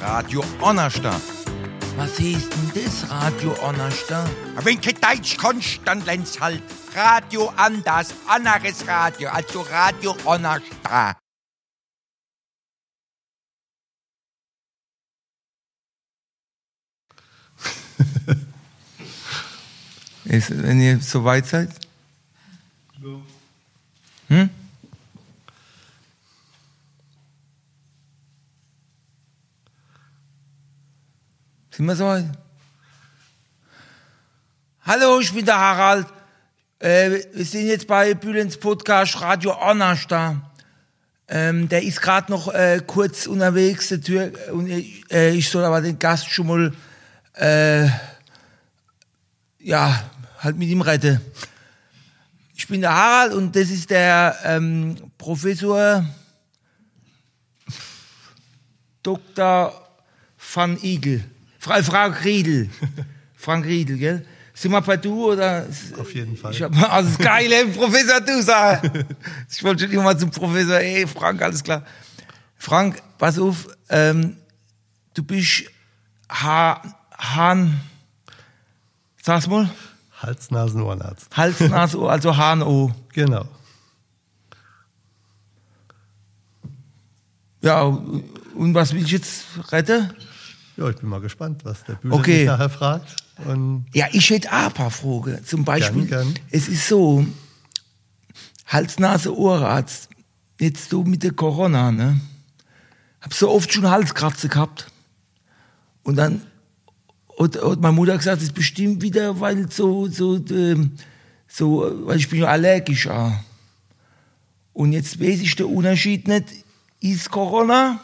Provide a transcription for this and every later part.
Radio Onnerstadt. Was heißt denn das, Radio Onnerstadt? Wenn du Deutsch kannst, dann lernst halt Radio anders, anderes Radio, also Radio Onnerstadt. Ist, wenn ihr so weit seid? Hm? Wir so? Hallo, ich bin der Harald. Äh, wir sind jetzt bei Bülens Podcast Radio Onnasch da. Ähm, der ist gerade noch äh, kurz unterwegs, der Tür, und ich, äh, ich soll aber den Gast schon mal, äh, ja, halt mit ihm retten. Ich bin der Harald und das ist der ähm, Professor Dr. van Igel. Fra Frank Riedel. Frank Riedel, gell? Sind wir bei du oder? Auf jeden Fall. Ich hab, also geil, ey, Professor du sag. Ich wollte schon immer mal zum Professor, ey, Frank, alles klar. Frank, pass auf, ähm, du bist ha Hahn, sag's mal, Hals, Nasen, Ohrenarzt. Hals, Nase, Ohr, also HNO. Genau. Ja, und was will ich jetzt retten? Ja, ich bin mal gespannt, was der Bühler Okay. nachher fragt. Und Ja, ich hätte auch ein paar Fragen. Zum Beispiel, Gern, gern. es ist so, Hals, Nase, Ohrarzt, jetzt du mit der Corona, ne? Hab so oft schon Halskratze gehabt. Und dann hat, hat meine Mutter gesagt, es ist bestimmt wieder, weil so, so, ähm, so, weil ich bin ja allergisch auch. Und jetzt weiß ich den Unterschied nicht, ist Corona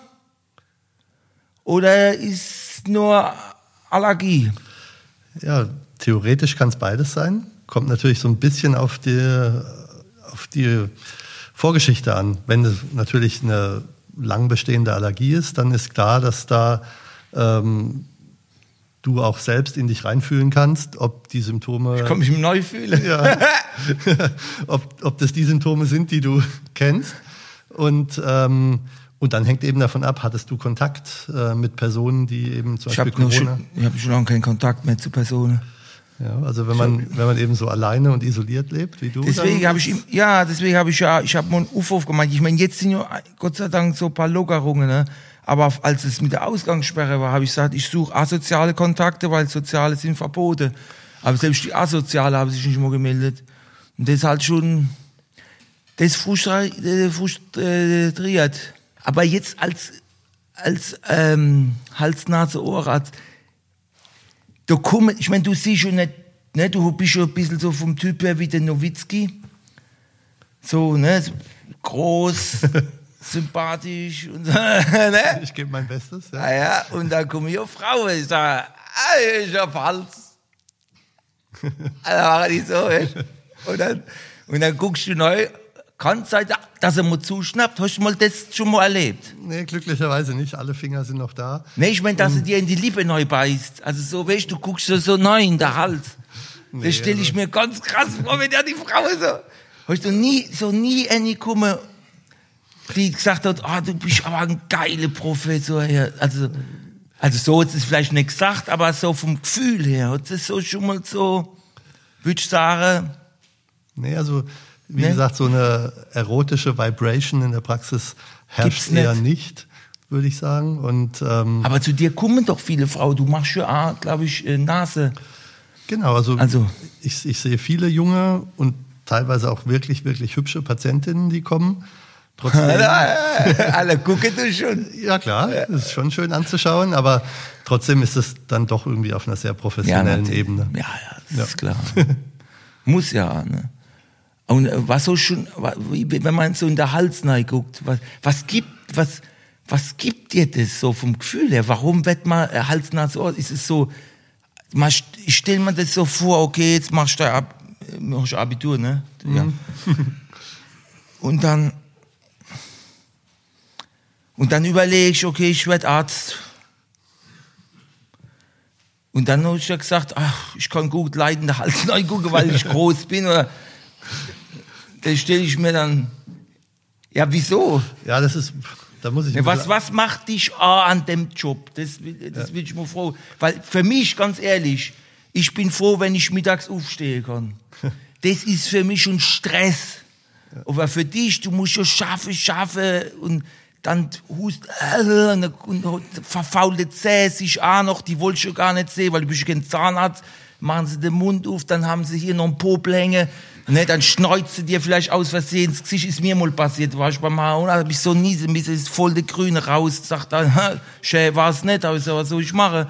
oder ist nur Allergie? ja, theoretisch kann es beides sein. Kommt natürlich so ein bisschen auf die, auf die Vorgeschichte an. Wenn es natürlich eine lang bestehende Allergie ist, dann ist klar, dass da ähm, du auch selbst in dich reinfühlen kannst, ob die Symptome. Ich kann mich neu fühlen. Ja. ob, ob das die Symptome sind, die du kennst. Und, ähm, und dann hängt eben davon ab, hattest du Kontakt äh, mit Personen, die eben zum Ich Beispiel habe Corona. schon, ich hab schon lange keinen Kontakt mehr zu Personen. Ja, also wenn man, wenn man eben so alleine und isoliert lebt, wie du. Deswegen habe ich, ja, deswegen habe ich ja, ich habe mal einen Aufruf gemacht. Ich meine, jetzt sind ja Gott sei Dank so ein paar Lockerungen, ne? Aber als es mit der Ausgangssperre war, habe ich gesagt, ich suche asoziale Kontakte, weil soziale sind verboten. Aber selbst die asoziale haben sich nicht mehr gemeldet. Und das ist halt schon, das äh, frustriert. Aber jetzt als, als ähm, Hals-Nase-Ohrarzt, da kommen, ich meine, du siehst schon nicht, ne, du bist schon ein bisschen so vom Typ her wie der Nowitzki. So, ne, groß, sympathisch und so, ne? Ich gebe mein Bestes. Ja. Ah ja, und dann kommen hier Frauen, ich sage, ah, ich hab Hals. Also machen die so, und dann, und dann guckst du neu, kann sein, dass er mal zuschnappt, hast du mal das schon mal erlebt? Nee, glücklicherweise nicht. Alle Finger sind noch da. Nee, ich meine, dass er dir in die Lippe neu beißt. Also so, weißt du, du guckst so, so neu in der Hals. Nee, das stelle ich mir ganz krass vor, wenn ja die Frau so. Hast du nie, so nie eine gekommen, die gesagt hat, ah, du bist aber ein geiler Professor her. Also, also so hat es vielleicht nicht gesagt, aber so vom Gefühl her, hat es so schon mal so, würde ich sagen, Nee, also wie Nee? gesagt, so eine erotische Vibration in der Praxis herrscht Gibt's nicht. eher nicht, würde ich sagen. Und ähm, aber zu dir kommen doch viele Frauen. Du machst ja auch, glaube ich, äh, Nase. genau, also, Also- ich, ich sehe viele junge und teilweise auch wirklich, wirklich hübsche Patientinnen, die kommen. Trotzdem, Alle gucken du schon. ja klar, das ist schon schön anzuschauen, aber trotzdem ist es dann doch irgendwie auf einer sehr professionellen natürlich. Ebene. Ja, ja, das Ja. ist klar. Muss ja, ne? Und äh, was so schon, wenn man so in der Hals guckt, was, was gibt, was, was gibt dir das so vom Gefühl her? Warum wird man äh, Hals, Nase, Ohr? Ist es so, man, ich stelle mir das so vor, okay, jetzt machst du Ab, äh, machst Abitur, ne? Ja. Und dann, und dann überlege ich, okay, ich werde Arzt. Und dann habe ich ja gesagt, ach, ich kann gut leiden, der Hals neu gucken, weil ich groß bin. Oder da stelle ich mir dann, ja, wieso? Ja, das ist, Da muss ich Ja, was, was macht dich ah, an dem Job? Das, will- das will ich mal froh. Weil für mich, ganz ehrlich, ich bin froh, wenn ich mittags aufstehen kann. Das ist für mich schon Stress. Aber für dich, du musst schon schaffen, schaffen und dann hust äh, und, und verfaulte Zähne sich auch noch, die wollte ich schon gar nicht sehen, weil du bist ja kein Zahnarzt. Machen sie den Mund auf, dann haben sie hier noch einen Popel hängen. Ne, dann schneuzt sie dir vielleicht aus Versehen ins Gesicht. Ist mir mal passiert, war ich beim Hauen, hab ich so niese, mir ist voll der Grüne raus. Sagt dann, "Ha, schön war es nicht, aber sag, was soll ich machen?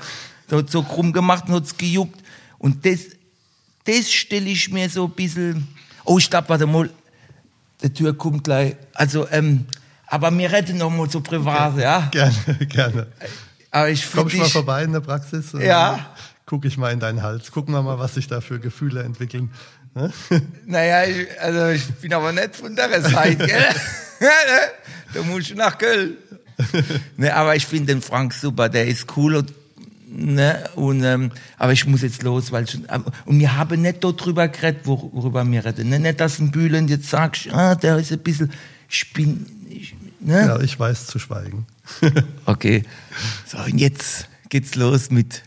Da hat so krumm gemacht und hat's gejuckt. Und das, das stelle ich mir so ein bisschen. Oh, ich glaube, warte mal, der Tür kommt gleich. Also, ähm, aber mir retten noch mal so privat, ja. Gerne, gerne. Aber ich Komm finde ich mal vorbei in der Praxis? Ja. Gucke ich mal in deinen Hals. Gucken wir mal, was sich da für Gefühle entwickeln. Ne? naja, ich, also ich bin aber nicht von der Seite, gell? da musst du nach Köln. ne, aber ich finde den Frank super, der ist cool und Ne, und, ähm, aber ich muss jetzt los, weil schon, und wir haben nicht dort drüber geredet, wor- worüber wir reden. Ne, nicht, dass ein Bühlen jetzt sagt, ah, der ist ein bisschen, ich bin, ich, ne? Ja, ich weiß zu schweigen. Okay. So, und jetzt geht's los mit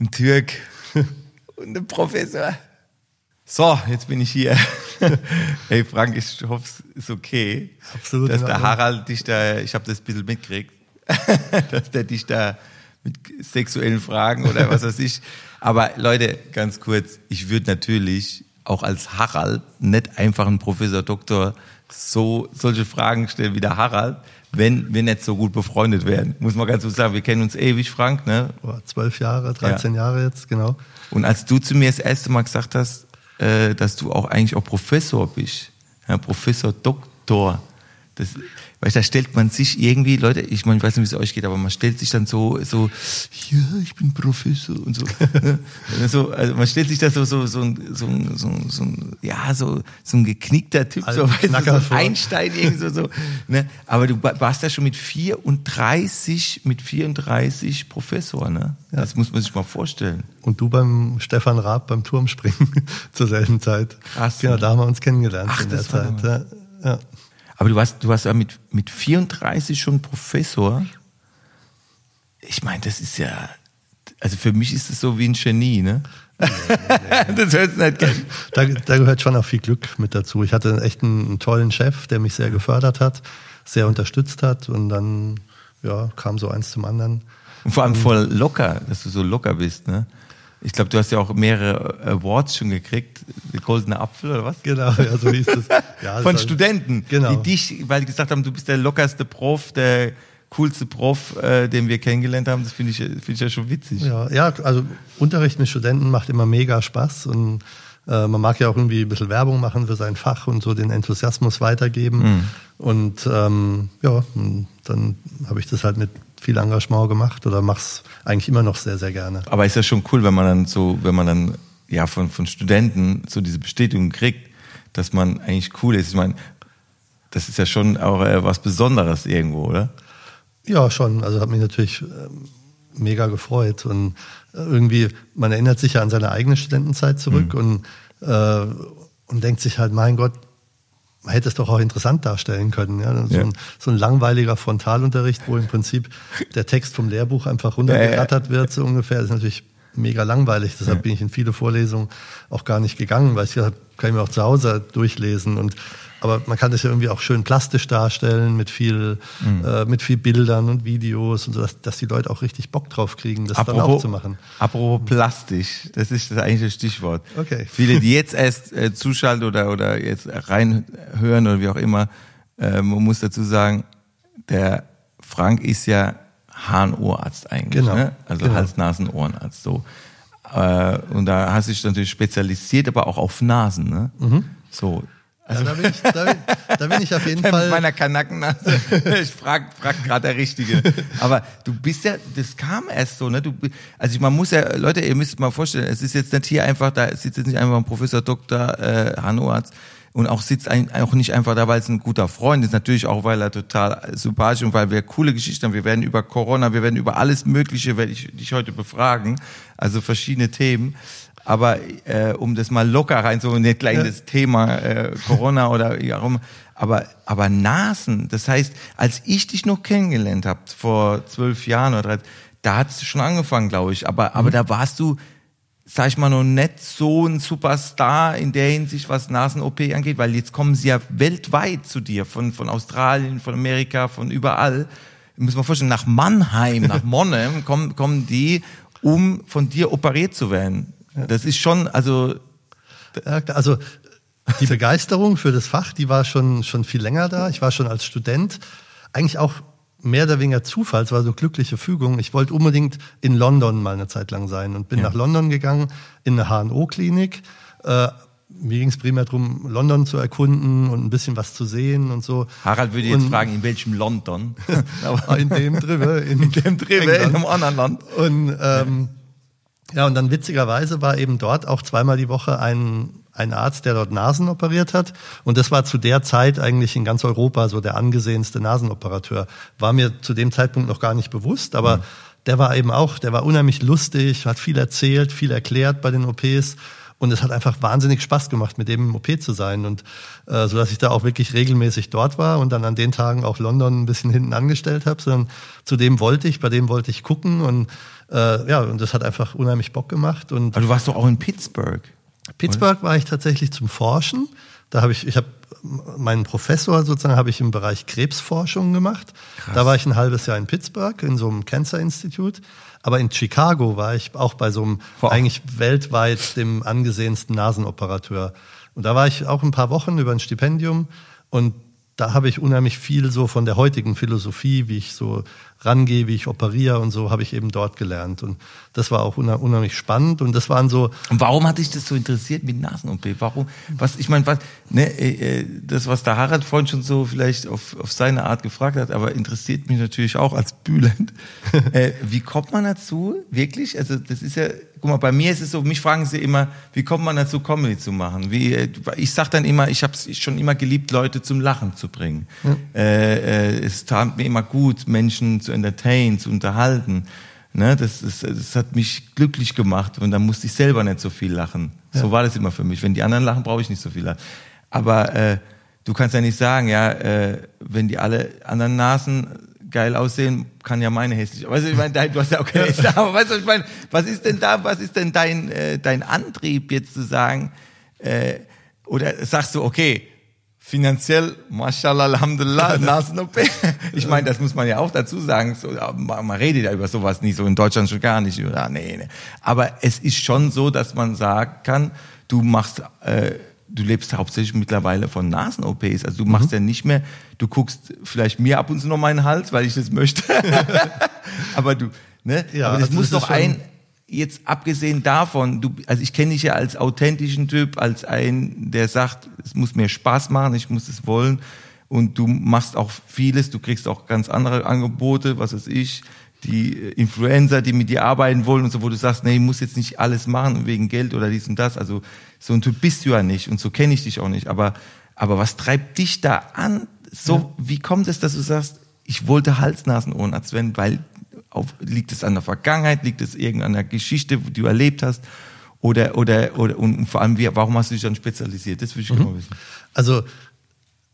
dem Türk und dem Professor. So, jetzt bin ich hier. hey Frank, ich hoffe, es ist okay. Absolut Dass der. Harald dich da, ich habe das ein bisschen mitgekriegt, dass der dich da mit sexuellen Fragen oder was weiß ich. Aber Leute, ganz kurz, ich würde natürlich auch als Harald nicht einfach einen Professor Doktor so solche Fragen stellen wie der Harald, wenn wir nicht so gut befreundet wären. Muss man ganz so sagen, wir kennen uns ewig, Frank, ne? Zwölf Jahre, 13 Jahre jetzt, genau. Und als du zu mir das erste Mal gesagt hast, äh, dass du auch eigentlich auch Professor bist, ja, Professor Doktor, das, weil da stellt man sich irgendwie, Leute, ich meine, ich weiß nicht, wie es euch geht, aber man stellt sich dann so, so, ja, ich bin Professor und so. so also man stellt sich da so, so, so, ein- so, ein- so, ein- so, ja, so, so ein geknickter Typ, so, Alten weißt so ein. Einstein irgendwie so, so, ne? Aber du wa- warst ja schon mit 34, mit 34 Professor, ne? Das muss man sich mal vorstellen. Und du beim Stefan Raab beim Turmspringen zur selben Zeit. Krass. Genau, da haben wir uns kennengelernt Ach, in der Zeit. Ja, ja. Aber du warst, du warst ja mit, mit 34 schon Professor. Ich meine, das ist ja, also für mich ist es so wie ein Genie, ne? das hört nicht gern. Da, da gehört schon auch viel Glück mit dazu. Ich hatte echt einen, einen tollen Chef, der mich sehr gefördert hat, sehr unterstützt hat und dann ja, kam so eins zum anderen. Und vor allem voll locker, dass du so locker bist, ne? Ich glaube, du hast ja auch mehrere Awards schon gekriegt. Der Goldene Apfel oder was? Genau, ja, so hieß es. Ja, Von das- Studenten, Genau. die dich, weil die gesagt haben, du bist der lockerste Prof, der coolste Prof, äh, den wir kennengelernt haben. Das finde ich, finde ich ja schon witzig. Ja, ja, also Unterricht mit Studenten macht immer mega Spaß und äh, man mag ja auch irgendwie ein bisschen Werbung machen für sein Fach und so den Enthusiasmus weitergeben. Mhm. Und ähm, ja, und dann habe ich das halt mit viel Engagement gemacht oder mach's eigentlich immer noch sehr, sehr gerne. Aber ist ja schon cool, wenn man dann so, wenn man dann ja von, von Studenten so diese Bestätigung kriegt, dass man eigentlich cool ist. Ich meine, das ist ja schon auch äh, was Besonderes irgendwo, oder? Ja, schon. Also hat mich natürlich ähm, mega gefreut. Und äh, irgendwie, man erinnert sich ja an seine eigene Studentenzeit zurück und, äh, und denkt sich halt, mein Gott, man hätte es doch auch interessant darstellen können. Ja? So, Ja. Ein, so ein langweiliger Frontalunterricht, wo im Prinzip der Text vom Lehrbuch einfach runtergerattert wird, so ungefähr, das ist natürlich mega langweilig. Deshalb bin ich in viele Vorlesungen auch gar nicht gegangen, weil ich gedacht habe, kann ich mir auch zu Hause durchlesen. Und, aber man kann das ja irgendwie auch schön plastisch darstellen mit viel, äh, mit viel Bildern und Videos und so, dass, dass die Leute auch richtig Bock drauf kriegen, das dann auch zu machen. apropos plastisch, das ist das eigentliche Stichwort. Okay. Viele, die jetzt erst äh, zuschalten oder, oder jetzt reinhören oder wie auch immer, äh, man muss dazu sagen, der Frank ist ja Hahn-Ohrarzt eigentlich, Genau, ne? also genau. Hals-Nasen-Ohrenarzt so. Äh, und da hast du dich natürlich spezialisiert, aber auch auf Nasen, ne? Mhm. So. Ja, da, bin ich, da, bin, da bin ich auf jeden Mit Fall. meiner Kanackennase. ich frag, frag gerade der Richtige. Aber du bist ja, das kam erst so, ne? Du, also man muss ja, Leute, ihr müsst mal vorstellen, es ist jetzt nicht hier einfach, da sitzt jetzt nicht einfach ein Professor Dr. Äh, Hanoarzt und auch sitzt ein, auch nicht einfach da, weil es ein guter Freund ist, natürlich auch, weil er total sympathisch und weil wir coole Geschichten haben. Wir werden über Corona, wir werden über alles Mögliche, werde ich dich heute befragen, also verschiedene Themen. Aber äh, um das mal locker rein, so nicht gleich ja. das Thema äh, Corona oder immer, aber, aber Nasen, das heißt, als ich dich noch kennengelernt habe, vor zwölf Jahren oder 13, da hat es schon angefangen, glaube ich, aber, mhm. aber da warst du, sag ich mal, noch nicht so ein Superstar in der Hinsicht, was Nasen-OP angeht, weil jetzt kommen sie ja weltweit zu dir, von, von Australien, von Amerika, von überall. Muss man vorstellen, nach Mannheim, nach Monnem kommen, kommen die, um von dir operiert zu werden. Das ist schon, also. Also, die Begeisterung für das Fach, die war schon, schon viel länger da. Ich war schon als Student eigentlich auch mehr oder weniger Zufall, es war so glückliche Fügung. Ich wollte unbedingt in London mal eine Zeit lang sein und bin ja. nach London gegangen, in eine HNO-Klinik. Äh, mir ging es primär darum, London zu erkunden und ein bisschen was zu sehen und so. Harald würde jetzt und, fragen, in welchem London? in dem drüber. In, in dem drüber, in einem anderen Land. Und, ähm, ja, und dann witzigerweise war eben dort auch zweimal die Woche ein ein Arzt, der dort Nasen operiert hat. Und das war zu der Zeit eigentlich in ganz Europa so der angesehenste Nasenoperateur. War mir zu dem Zeitpunkt noch gar nicht bewusst, aber mhm. der war eben auch, der war unheimlich lustig, hat viel erzählt, viel erklärt bei den OPs. Und es hat einfach wahnsinnig Spaß gemacht, mit dem im OP zu sein. Und äh, so dass ich da auch wirklich regelmäßig dort war und dann an den Tagen auch London ein bisschen hinten angestellt habe, sondern zu dem wollte ich, bei dem wollte ich gucken und äh, ja, und das hat einfach unheimlich Bock gemacht. Und Aber du warst doch auch in Pittsburgh. Pittsburgh war ich tatsächlich zum Forschen. Da habe ich, ich habe meinen Professor sozusagen habe ich im Bereich Krebsforschung gemacht. Krass. Da war ich ein halbes Jahr in Pittsburgh in so einem Cancer Institute. Aber in Chicago war ich auch bei so einem wow. eigentlich weltweit dem angesehensten Nasenoperateur. Und da war ich auch ein paar Wochen über ein Stipendium und da habe ich unheimlich viel so von der heutigen Philosophie, wie ich so rangehe, wie ich operiere und so, habe ich eben dort gelernt. Und das war auch unheimlich spannend. Und das waren so. Und warum hat dich das so interessiert mit Nasen-OP? Warum? Was, ich meine, was, ne, äh, äh, das, was der Harald vorhin schon so vielleicht auf, auf seine Art gefragt hat, aber interessiert mich natürlich auch als Bülent. äh, wie kommt man dazu? Wirklich? Also, das ist ja, guck mal, bei mir ist es so, mich fragen sie immer, wie kommt man dazu, Comedy zu machen? Wie, äh, ich sag dann immer, ich habe es schon immer geliebt, Leute zum Lachen zu bringen. Ja. Äh, äh, es tat mir immer gut, Menschen zu entertainen, zu unterhalten. Ne, das, ist, das hat mich glücklich gemacht und dann musste ich selber nicht so viel lachen. Ja. So war das immer für mich. Wenn die anderen lachen, brauche ich nicht so viel lachen. Aber äh, du kannst ja nicht sagen, ja, äh, wenn die alle anderen Nasen geil aussehen, kann ja meine hässlich. Weißt du, ich meine, du hast ja auch keine ja. aber weißt du, ich meine, was ist denn da, was ist denn dein, äh, dein Antrieb jetzt zu sagen, äh, oder sagst du, okay, finanziell, mashallah, alhamdulillah, Nasen-OP. Ich meine, das muss man ja auch dazu sagen. So, man, man redet ja über sowas nicht, so in Deutschland schon gar nicht. Oder, nee, nee. Aber es ist schon so, dass man sagen kann, du machst, äh, du lebst hauptsächlich mittlerweile von Nasen-OPs. Also du machst mhm. ja nicht mehr, du guckst vielleicht mir ab und zu noch meinen Hals, weil ich das möchte. Aber du, ne? Ja, Aber das also muss das doch ein, jetzt abgesehen davon, du, also ich kenne dich ja als authentischen Typ, als ein, der sagt, es muss mir Spaß machen, ich muss es wollen und du machst auch vieles, du kriegst auch ganz andere Angebote, was weiß ich, die Influencer, die mit dir arbeiten wollen und so, wo du sagst, nee, ich muss jetzt nicht alles machen wegen Geld oder dies und das, also so ein Typ bist du ja nicht und so kenne ich dich auch nicht, aber, aber was treibt dich da an? So, ja. wie kommt es, dass du sagst, ich wollte Hals-Nasen-Ohrenarzt werden, weil auf, liegt es an der Vergangenheit? Liegt es irgendeiner Geschichte, die du erlebt hast? Oder, oder, oder, und vor allem, wie, warum hast du dich dann spezialisiert? Das würde ich mhm. genau wissen. Also,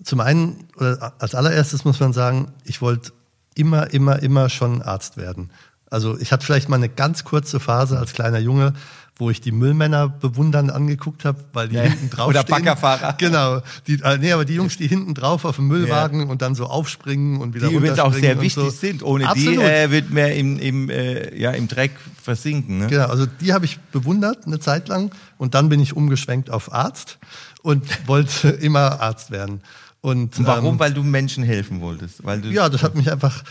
zum einen, oder als allererstes muss man sagen, ich wollte immer, immer, immer schon Arzt werden. Also, ich hatte vielleicht mal eine ganz kurze Phase als kleiner Junge, wo ich die Müllmänner bewundernd angeguckt habe, weil die ja, hinten drauf Oder. Baggerfahrer. Genau. Die, äh, nee, aber die Jungs, die hinten drauf auf dem Müllwagen ja. und dann so aufspringen und wieder Die übrigens auch sehr wichtig so. sind. Ohne Absolut. die äh, wird mehr im, im, äh, ja, im Dreck versinken. Ne? Genau, also die habe ich bewundert eine Zeit lang und dann bin ich umgeschwenkt auf Arzt und wollte immer Arzt werden. Und, und warum? Ähm, Weil du Menschen helfen wolltest. Weil du ja, das hat mich einfach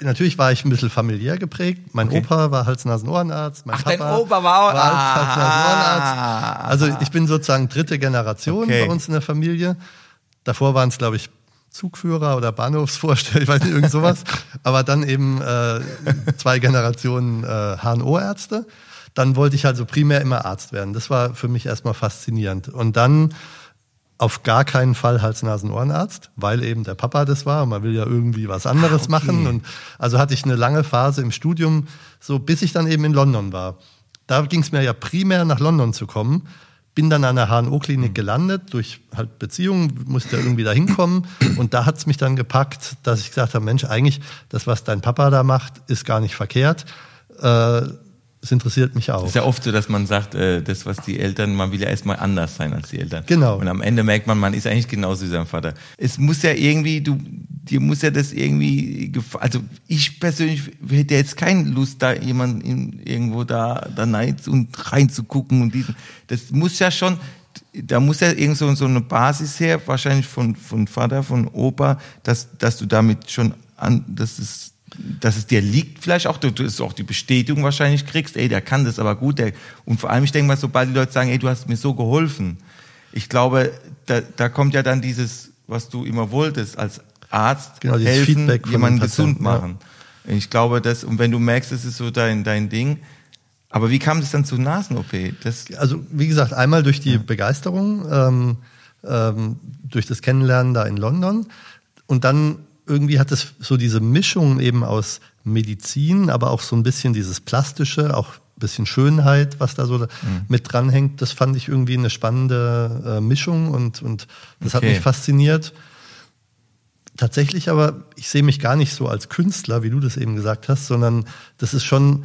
natürlich war ich ein bisschen familiär geprägt. Mein okay. Opa war Hals-Nasen-Ohrenarzt. Mein Ach, Papa dein Opa war, auch, war Hals-Nasen-Ohrenarzt. Also ich bin sozusagen dritte Generation okay. bei uns in der Familie. Davor waren es, glaube ich, Zugführer oder Bahnhofsvorsteher, ich weiß nicht, irgend sowas. Aber dann eben äh, zwei Generationen äh, HNO-Ärzte. Dann wollte ich also primär immer Arzt werden. Das war für mich erstmal faszinierend. Und dann auf gar keinen Fall Hals-Nasen-Ohrenarzt, weil eben der Papa das war und man will ja irgendwie was anderes ah, okay. machen. Und also hatte ich eine lange Phase im Studium, so bis ich dann eben in London war. da ging es mir ja primär nach London zu kommen. Bin dann an der HNO-Klinik Mhm. gelandet, durch halt Beziehungen, musste ja irgendwie da hinkommen. Und da hat es mich dann gepackt, dass ich gesagt habe, Mensch, eigentlich, das, was dein Papa da macht, ist gar nicht verkehrt. Äh, es interessiert mich auch. ist ja oft so, dass man sagt, äh, das, was die Eltern, man will ja erstmal anders sein als die Eltern. Genau. Und am Ende merkt man, man ist eigentlich genauso wie sein Vater. Es muss ja irgendwie, du, dir muss ja das irgendwie, also ich persönlich hätte jetzt keine Lust, da jemanden irgendwo da, da rein und reinzugucken und diesen. Das muss ja schon, da muss ja irgend so, so eine Basis her, wahrscheinlich von, von Vater, von Opa, dass, dass du damit schon an, das ist, dass es dir liegt, vielleicht auch, du, du es auch die Bestätigung wahrscheinlich kriegst, ey, der kann das aber gut, der, und vor allem, ich denke mal, sobald die Leute sagen, ey, du hast mir so geholfen, ich glaube, da, da kommt ja dann dieses, was du immer wolltest, als Arzt Genau, helfen, jemanden den gesund Patienten, ja. machen. Ich glaube, das, und wenn du merkst, das ist so dein, dein Ding, aber wie kam das dann zu Nasen-OP? Also wie gesagt, einmal durch die Begeisterung, ähm, ähm, durch das Kennenlernen da in London und dann irgendwie hat es so diese Mischung eben aus Medizin, aber auch so ein bisschen dieses Plastische, auch ein bisschen Schönheit, was da so da mit dranhängt. Das fand ich irgendwie eine spannende äh, Mischung und, und das hat Okay. mich fasziniert. Tatsächlich aber, ich sehe mich gar nicht so als Künstler, wie du das eben gesagt hast, sondern das ist schon,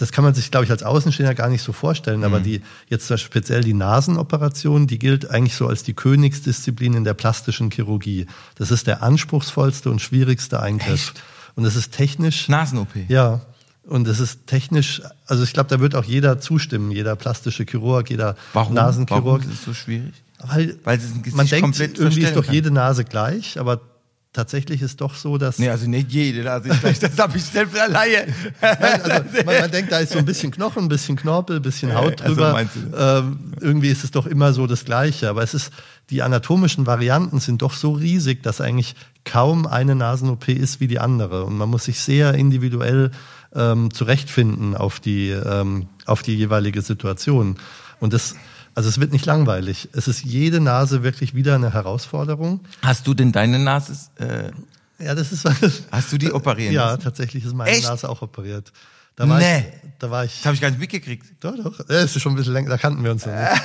das kann man sich, glaube ich, als Außenstehender gar nicht so vorstellen. Aber die, jetzt speziell die Nasenoperation, die gilt eigentlich so als die Königsdisziplin in der plastischen Chirurgie. Das ist der anspruchsvollste und schwierigste Eingriff. Und es ist technisch. Nasen-OP? Ja. Und es ist technisch, also ich glaube, da wird auch jeder zustimmen, jeder plastische Chirurg, jeder Warum? Nasenchirurg. Warum ist es so schwierig? Weil, Weil es ein Gesicht man denkt, irgendwie ist doch kann. jede Nase gleich, aber tatsächlich ist doch so, dass Nee, also nicht jede ist gleich, das habe ich selbst alleine. Nein, also man, man denkt, da ist so ein bisschen Knochen, ein bisschen Knorpel, ein bisschen Haut also drüber. du ähm, irgendwie ist es doch immer so das Gleiche. Aber es ist, die anatomischen Varianten sind doch so riesig, dass eigentlich kaum eine Nasen-OP ist wie die andere. Und man muss sich sehr individuell ähm, zurechtfinden auf die, ähm, auf die jeweilige Situation. Und das, also es wird nicht langweilig. Es ist jede Nase wirklich wieder eine Herausforderung. Hast du denn deine Nase, äh, Ja, das ist hast du die operieren Ja, lassen? tatsächlich ist meine Echt? Nase auch operiert. Da war Nee. ich, da war ich Das habe ich gar nicht mitgekriegt. doch, doch. Ja, Das ist schon ein bisschen länger, da kannten wir uns noch nicht.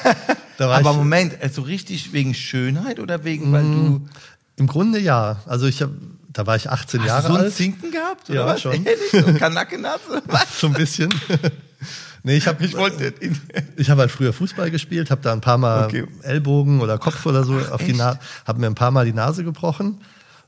Aber ich, Moment, also richtig wegen Schönheit oder wegen, weil du Im Grunde ja. Also ich hab, da war ich 18 hast Jahre du so einen alt. Zinken gehabt? Oder Ja, was? schon. Ehrlich? So eine Kanackennase? Was? So ein bisschen. Nee, ich habe Ich wollte ich hab halt früher Fußball gespielt, habe da ein paar Mal Okay. Ellbogen oder Kopf oder so auf die Echt? Nase, habe mir ein paar Mal die Nase gebrochen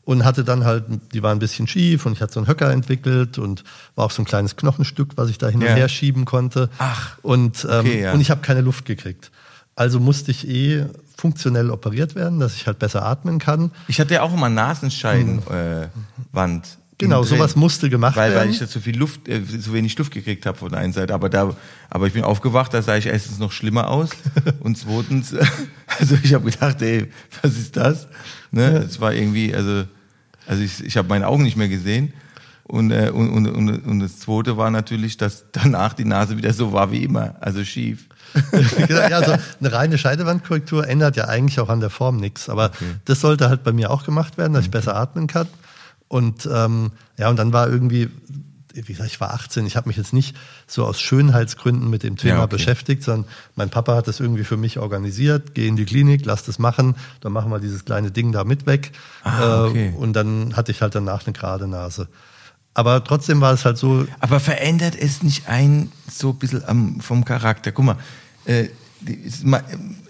und hatte dann halt, die war ein bisschen schief und ich hatte so einen Höcker entwickelt und war auch so ein kleines Knochenstück, was ich da hin und Ja. her schieben konnte. Ach, und, ähm, okay, ja. und ich habe keine Luft gekriegt. Also musste ich eh funktionell operiert werden, dass ich halt besser atmen kann. Ich hatte ja auch immer Nasenscheidenwand. Äh, Wand Hm. Genau, sowas musste gemacht weil, werden. Weil ich da zu viel Luft, äh, zu wenig Luft gekriegt habe von der einen Seite. Aber da, aber ich bin aufgewacht, da sah ich erstens noch schlimmer aus und zweitens, also ich habe gedacht, ey, was ist das? Ne, es war irgendwie, also, also ich, ich habe meine Augen nicht mehr gesehen. Und, äh, und, und, und, und das zweite war natürlich, dass danach die Nase wieder so war wie immer, also schief. ja, also eine reine Scheidewandkorrektur ändert ja eigentlich auch an der Form nichts. Aber das sollte halt bei mir auch gemacht werden, dass ich besser atmen kann. Und ähm, ja, und dann war irgendwie, wie gesagt, ich war 18, ich habe mich jetzt nicht so aus Schönheitsgründen mit dem Thema Ja, okay. beschäftigt, sondern mein Papa hat das irgendwie für mich organisiert, geh in die Klinik, lass das machen, dann machen wir dieses kleine Ding da mit weg. Ah, okay. äh, und dann hatte ich halt danach eine gerade Nase. Aber trotzdem war es halt so, Aber verändert es nicht ein so ein bisschen am, vom Charakter? Guck mal, äh,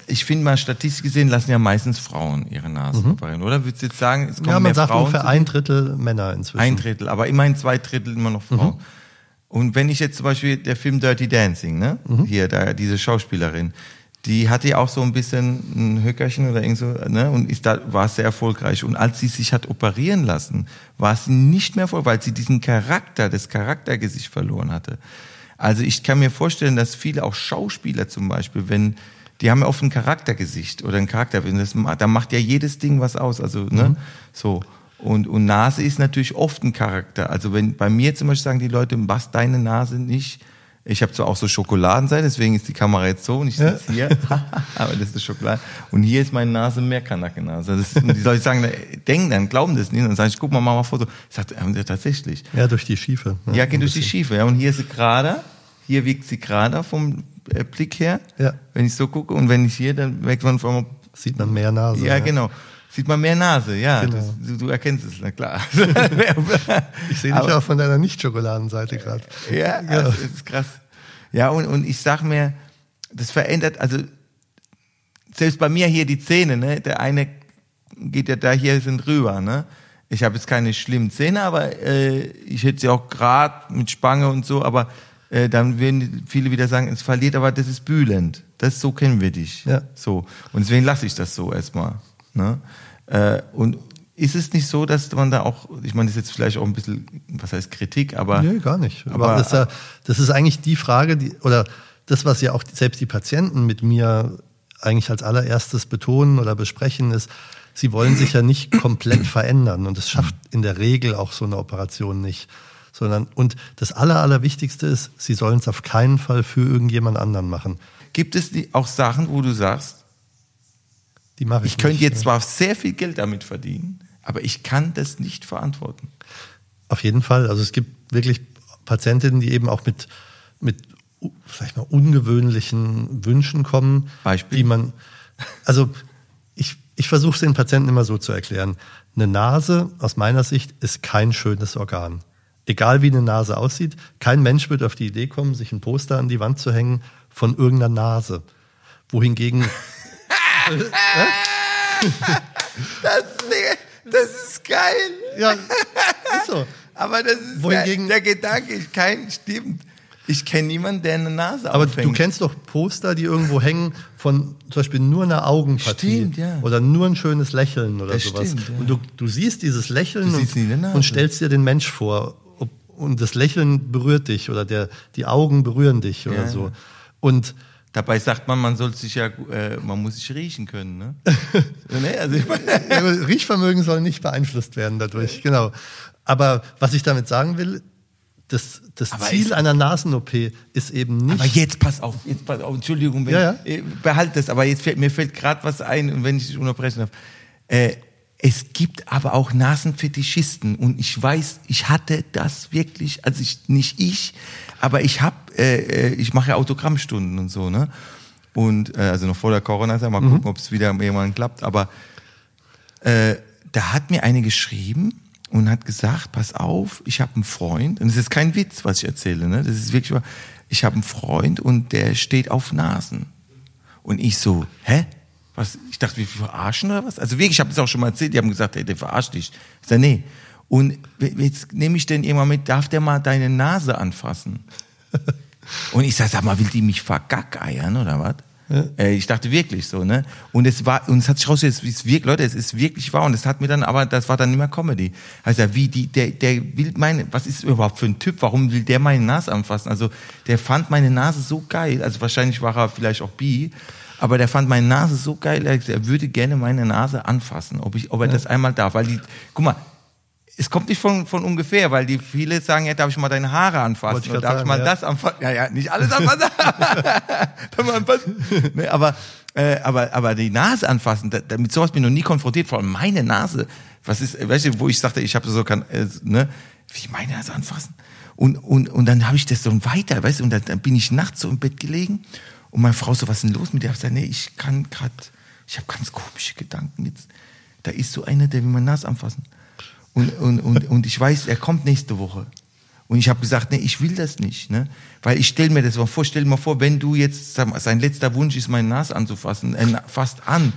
ich finde mal statistisch gesehen lassen ja meistens Frauen ihre Nasen operieren, oder? Würdest du jetzt sagen, es kommen Mhm. ja, man mehr sagt Frauen ungefähr ein Drittel Männer inzwischen. ein Drittel, aber immerhin zwei Drittel immer noch Frauen. Mhm. Und wenn ich jetzt zum Beispiel der Film Dirty Dancing, ne, Mhm. hier da diese Schauspielerin, die hatte ja auch so ein bisschen ein Höckerchen oder irgend so, ne, und ist da war sehr erfolgreich. Und als sie sich hat operieren lassen, war sie nicht mehr voll, weil sie diesen Charakter, das Charaktergesicht verloren hatte. Also ich kann mir vorstellen, dass viele auch Schauspieler zum Beispiel, wenn die haben ja oft ein Charaktergesicht oder ein Charakter, das, da macht ja jedes Ding was aus, also ne, so. Und, und Nase ist natürlich oft ein Charakter. Also wenn bei mir zum Beispiel sagen die Leute, was deine Nase nicht. Ich habe zwar auch so Schokoladenseite, deswegen ist die Kamera jetzt so und ich sitze hier, aber das ist Schokolade. Und hier ist meine Nase mehr Kanackennase. Und die Leute sagen, denken dann, glauben das nicht. Und dann sage ich, guck mal, mach mal ein Foto. Ich sage, ja, tatsächlich. Ja, durch die Schiefe. ne? Ja, geht durch die Schiefe. Ja. Und hier ist sie gerade. hier wiegt sie gerade vom Blick her, Ja. wenn ich so gucke. Und wenn ich hier, dann merkt man von Sieht man mehr Nase. ja, genau. Sieht man mehr Nase, ja. Genau. Das, du, du erkennst es, na klar. Ich sehe dich Aber- auch von deiner Nicht-Schokoladenseite gerade. Ja, Ja. Das ist krass. Ja, und, und ich sag mir, das verändert, also selbst bei mir hier die Zähne, ne? Der eine geht ja da hier sind rüber, ne? Ich habe jetzt keine schlimmen Zähne, aber äh, ich hätte sie auch gerade mit Spange und so, aber äh, dann würden viele wieder sagen, es verliert, aber das ist bühlend. Das so kennen wir dich. Ja. So. Und deswegen lasse ich das so erstmal. Ne? Äh, und ist es nicht so, dass man da auch, ich meine, das ist jetzt vielleicht auch ein bisschen, was heißt Kritik, aber Nee, gar nicht. Aber, Aber- das, ist ja, das ist eigentlich die Frage, die, oder das, was ja auch selbst die Patienten mit mir eigentlich als allererstes betonen oder besprechen, ist, sie wollen sich ja nicht komplett verändern. Und das schafft in der Regel auch so eine Operation nicht. Sondern, und das Aller, Allerwichtigste ist, sie sollen es auf keinen Fall für irgendjemand anderen machen. Gibt es auch Sachen, wo du sagst, Die mache ich ich könnte jetzt zwar sehr viel Geld damit verdienen, aber ich kann das nicht verantworten. Auf jeden Fall. Also es gibt wirklich Patientinnen, die eben auch mit, mit sag ich mal, ungewöhnlichen Wünschen kommen. Beispiel? Die man, also ich, ich versuche es den Patienten immer so zu erklären. Eine Nase, aus meiner Sicht, ist kein schönes Organ. Egal wie eine Nase aussieht, kein Mensch wird auf die Idee kommen, sich ein Poster an die Wand zu hängen von irgendeiner Nase. Wohingegen Das, das ist geil. ja, ist so. Aber das ist Wohingegen- der, der Gedanke, ich kein, stimmt. Ich kenne niemanden, der eine Nase Aber aufhängt. du kennst doch Poster, die irgendwo hängen von zum Beispiel nur einer Augenpartie Stimmt, ja. oder nur ein schönes Lächeln oder Das sowas. stimmt, ja. Und du, du siehst dieses Lächeln Du siehst und, Nase. und stellst dir den Mensch vor und das Lächeln berührt dich oder der, die Augen berühren dich oder Ja, so. Und Dabei sagt man, man soll sich ja, äh, man muss sich riechen können, ne? ne? Also, ich meine, Riechvermögen soll nicht beeinflusst werden dadurch, genau. Aber was ich damit sagen will, das, das Ziel einer Nasen-OP ist eben nicht. aber jetzt pass auf, jetzt pass auf, Entschuldigung, wenn, Ja, ja. äh, behalt das, aber jetzt fällt, mir fällt gerade was ein, und wenn ich dich unterbrechen darf. Äh, es gibt aber auch Nasenfetischisten und ich weiß, ich hatte das wirklich, also ich, nicht ich, aber ich habe, äh, äh, ich mache ja Autogrammstunden und so, ne? Und äh, also noch vor der Corona-Zeit, mal gucken, ob es wieder irgendwann klappt. Aber äh, da hat mir eine geschrieben und hat gesagt, pass auf, ich habe einen Freund, und es ist kein Witz, was ich erzähle, ne? Das ist wirklich. Ich habe einen Freund und der steht auf Nasen. Und ich so, hä? Was? Ich dachte, wir verarschen oder was? Also wirklich, ich habe das auch schon mal erzählt, die haben gesagt, ey, der verarscht dich. Ich sag, nee. Und jetzt nehme ich den irgendwann mit, darf der mal deine Nase anfassen? Und ich sag, sag mal, will die mich vergackeiern oder was? Äh, ich dachte wirklich so, ne? Und es war, und es hat sich rausgestellt, es ist wirklich, Leute, es ist wirklich wahr. Und es hat mir dann, aber das war dann nicht mehr Comedy. Also wie die, der, der will meine, was ist überhaupt für ein Typ? Warum will der meine Nase anfassen? Also der fand meine Nase so geil. Also wahrscheinlich war er vielleicht auch bi. Aber der fand meine Nase so geil, er, würde gerne meine Nase anfassen, ob ich, ob er das einmal darf. Weil die, guck mal, es kommt nicht von, von ungefähr, weil die viele sagen, ja, darf ich mal deine Haare anfassen? Ich darf ich sagen, mal ja. das anfassen? Ja, ja, nicht alles anfassen. darf man anfassen? Nee, aber, äh, aber, aber die Nase anfassen, da, damit sowas bin ich noch nie konfrontiert, vor allem meine Nase. Was ist, weißt du, wo ich sagte, ich habe so, kann, äh, ne, wie meine Nase anfassen? Und, und, und dann habe ich das so weiter, weißt du, und dann, dann bin ich nachts so im Bett gelegen und meine Frau so, was ist denn los mit dir? Ich gesagt, nee, ich kann grad, ich habe ganz komische Gedanken jetzt. Da ist so einer, der will meine Nase anfassen. Und, und, und, und ich weiß, er kommt nächste Woche. Und ich habe gesagt, nee, ich will das nicht, ne? Weil ich stell mir das mal vor, stell dir mal vor, wenn du jetzt, sein letzter Wunsch ist, meine Nase anzufassen, er fasst an.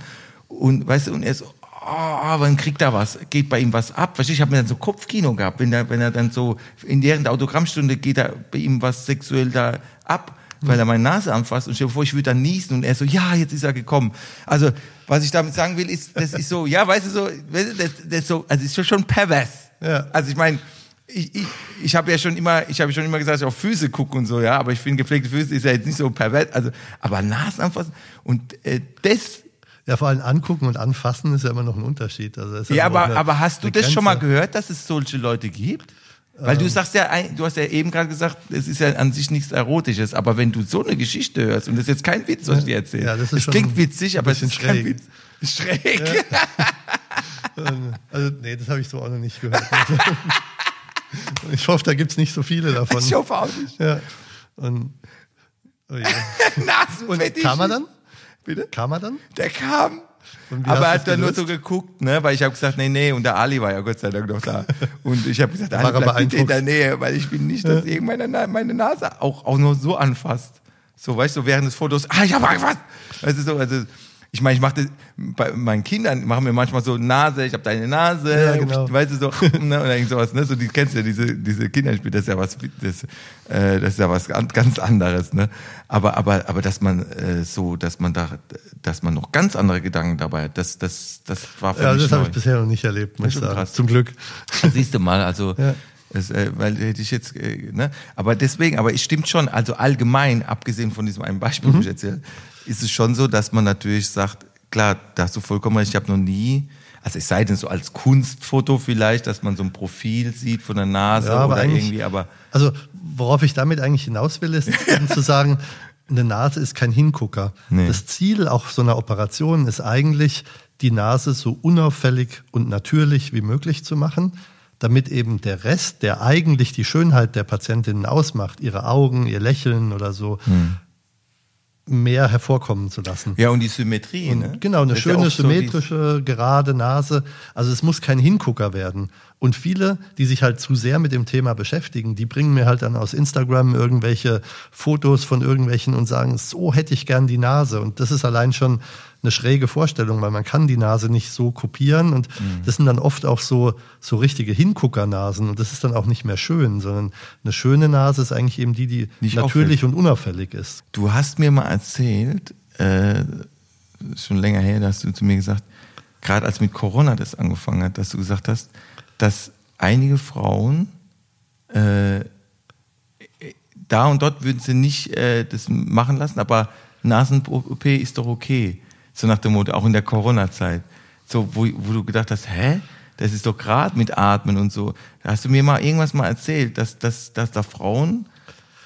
Und weißt du, und er so, oh, wann kriegt er was? Geht bei ihm was ab? Du, ich habe mir dann so Kopfkino gehabt, wenn er, wenn er dann so, in der Autogrammstunde geht er bei ihm was sexuell da ab, weil er meine Nase anfasst und stell dir vor, ich würde dann niesen und er so, ja, jetzt ist er gekommen. Also, was ich damit sagen will, ist, das ist so, ja, weißt du, so, das, das ist so, also ist schon, pervers. Ja. Also ich meine, ich, ich, ich habe ja schon immer, ich habe schon immer gesagt, ich auf Füße gucke und so, ja, aber ich finde, gepflegte Füße ist ja jetzt nicht so pervers, also, aber Nasen anfassen und äh, das, ja, vor allem angucken und anfassen ist ja immer noch ein Unterschied. Also ja, noch aber, eine- aber hast du das schon mal gehört, dass es solche Leute gibt? Weil du sagst ja, du hast ja eben gerade gesagt, es ist ja an sich nichts Erotisches, aber wenn du so eine Geschichte hörst, und das ist jetzt kein Witz, was ich dir erzähle, Ja, das ist es klingt witzig, aber es ist kein schräg. Witz. Schräg. Also, nee, das habe ich so auch noch nicht gehört. ich hoffe, da gibt's nicht so viele davon. Ich hoffe auch nicht. Ja. Und Oh je. Und kam er dann? Bitte? Kam er dann? Der kam. Aber er hat dann nur so geguckt, ne? Weil ich habe gesagt, nee, nee, und der Ali war ja Gott sei Dank noch da. Und ich habe gesagt, Ali, bleib bitte in der Nähe, weil ich will nicht, dass irgend meine, meine Nase auch, auch nur so anfasst. So, weißt du, während des Fotos, ah, ich habe angefasst. Weißt du, so, also, ich meine, ich mache das, bei meinen Kindern machen wir manchmal so Nase, ich habe deine Nase, Ja, genau. weißt du, so, ne, oder irgend sowas, ne, so, die kennst du ja, diese, diese Kinderspiele, das ist ja was, das, äh, das ist ja was ganz anderes, ne, aber, aber, aber, dass man, äh, so, dass man da, dass man noch ganz andere Gedanken dabei hat, das, das, das war für Ja, mich das habe ich bisher noch nicht erlebt, muss ich sagen. krass. Zum Glück. Siehst du mal, also, Ja. es, äh, weil hätte ich jetzt, äh, ne, aber deswegen, aber es stimmt schon, also allgemein, abgesehen von diesem einen Beispiel, Mhm. ich erzähle, ist es schon so, dass man natürlich sagt, klar, da hast du vollkommen recht, ich habe noch nie, also es sei denn so als Kunstfoto vielleicht, dass man so ein Profil sieht von der Nase Ja, aber oder irgendwie, aber Also, worauf ich damit eigentlich hinaus will, ist zu sagen, eine Nase ist kein Hingucker. Nee. Das Ziel auch so einer Operation ist eigentlich, die Nase so unauffällig und natürlich wie möglich zu machen, damit eben der Rest, der eigentlich die Schönheit der Patientinnen ausmacht, ihre Augen, ihr Lächeln oder so, Hm. Mehr hervorkommen zu lassen. ja, und die Symmetrie, Und ne? Genau, eine Das ist ja schöne, oft so symmetrische, gerade Nase. Also es muss kein Hingucker werden. Und viele, die sich halt zu sehr mit dem Thema beschäftigen, die bringen mir halt dann aus Instagram irgendwelche Fotos von irgendwelchen und sagen, so hätte ich gern die Nase. Und das ist allein schon eine schräge Vorstellung, weil man kann die Nase nicht so kopieren. Und Mhm. das sind dann oft auch so, so richtige Hinguckernasen. Und das ist dann auch nicht mehr schön, sondern eine schöne Nase ist eigentlich eben die, die Nicht natürlich und unauffällig ist. Du hast mir mal erzählt, äh, schon länger her, da hast du zu mir gesagt, gerade als mit Corona das angefangen hat, dass du gesagt hast, dass einige Frauen äh, da und dort würden sie nicht äh, das machen lassen, aber Nasen-OP ist doch okay. So nach dem Motto, auch in der Corona-Zeit. So, wo, wo du gedacht hast, hä? Das ist doch gerade mit Atmen und so. Da hast du mir mal irgendwas mal erzählt, dass, dass, dass da Frauen,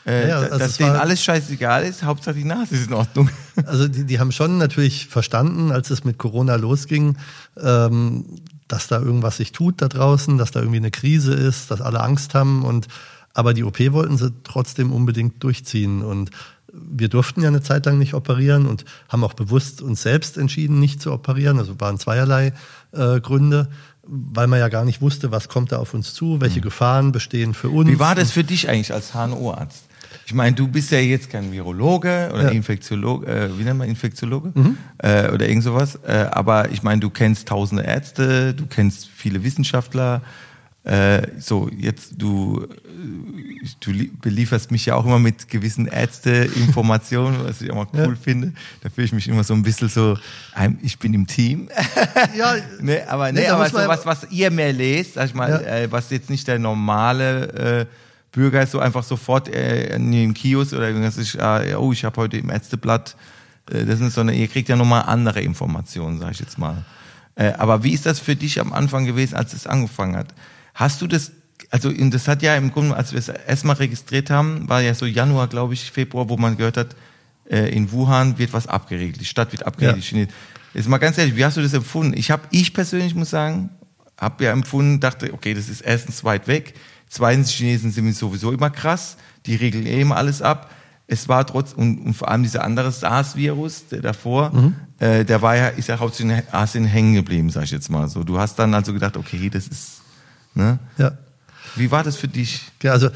äh, Ja, also dass denen war- alles scheißegal ist, Hauptsache die Nase ist in Ordnung. Also die, die haben schon natürlich verstanden, als es mit Corona losging, ähm, dass da irgendwas sich tut da draußen, dass da irgendwie eine Krise ist, dass alle Angst haben und aber die OP wollten sie trotzdem unbedingt durchziehen und wir durften ja eine Zeit lang nicht operieren und haben auch bewusst uns selbst entschieden, nicht zu operieren. Also waren zweierlei äh, Gründe, weil man ja gar nicht wusste, was kommt da auf uns zu, welche Gefahren bestehen für uns. Mhm. Wie war das für dich eigentlich als HNO-Arzt? Ich meine, du bist ja jetzt kein Virologe oder Ja. Infektiologe, äh, wie nennt man Infektiologe? Äh, oder irgend sowas. Äh, aber ich meine, du kennst tausende Ärzte, du kennst viele Wissenschaftler. Äh, so, jetzt du, äh, du li- belieferst mich ja auch immer mit gewissen Ärzte-Informationen, was ich auch mal cool Ja. finde. Da fühle ich mich immer so ein bisschen so, ich bin im Team. Ja, Nee, aber, Nee, nee, aber so was, was ihr mehr lest, sag ich mal, Ja. äh, was jetzt nicht der normale Bürger so einfach sofort äh, in dem Kiosk oder irgendwas ist, äh, oh, ich habe heute im Ärzteblatt, äh, das ist, sondern ihr kriegt ja nochmal andere Informationen, sag ich jetzt mal. Äh, aber wie ist das für dich am Anfang gewesen, als es angefangen hat? Hast du das, also und das hat ja im Grunde, als wir es erstmal registriert haben, war ja so Januar, glaube ich, Februar, wo man gehört hat, äh, in Wuhan wird was abgeregelt, die Stadt wird abgeregelt. Ja. Jetzt mal ganz ehrlich, wie hast du das empfunden? Ich habe, ich persönlich muss sagen, habe ja empfunden, dachte, okay, das ist erstens weit weg, zweitens, Chinesen sind sowieso immer krass, die regeln eh immer alles ab. Es war trotz, und, und vor allem dieser andere SARS-Virus, der davor, äh, der war ja, ist ja hauptsächlich in Asien hängen geblieben, sag ich jetzt mal so. Du hast dann also gedacht, okay, das ist, ne? ja. Wie war das für dich? Ja, also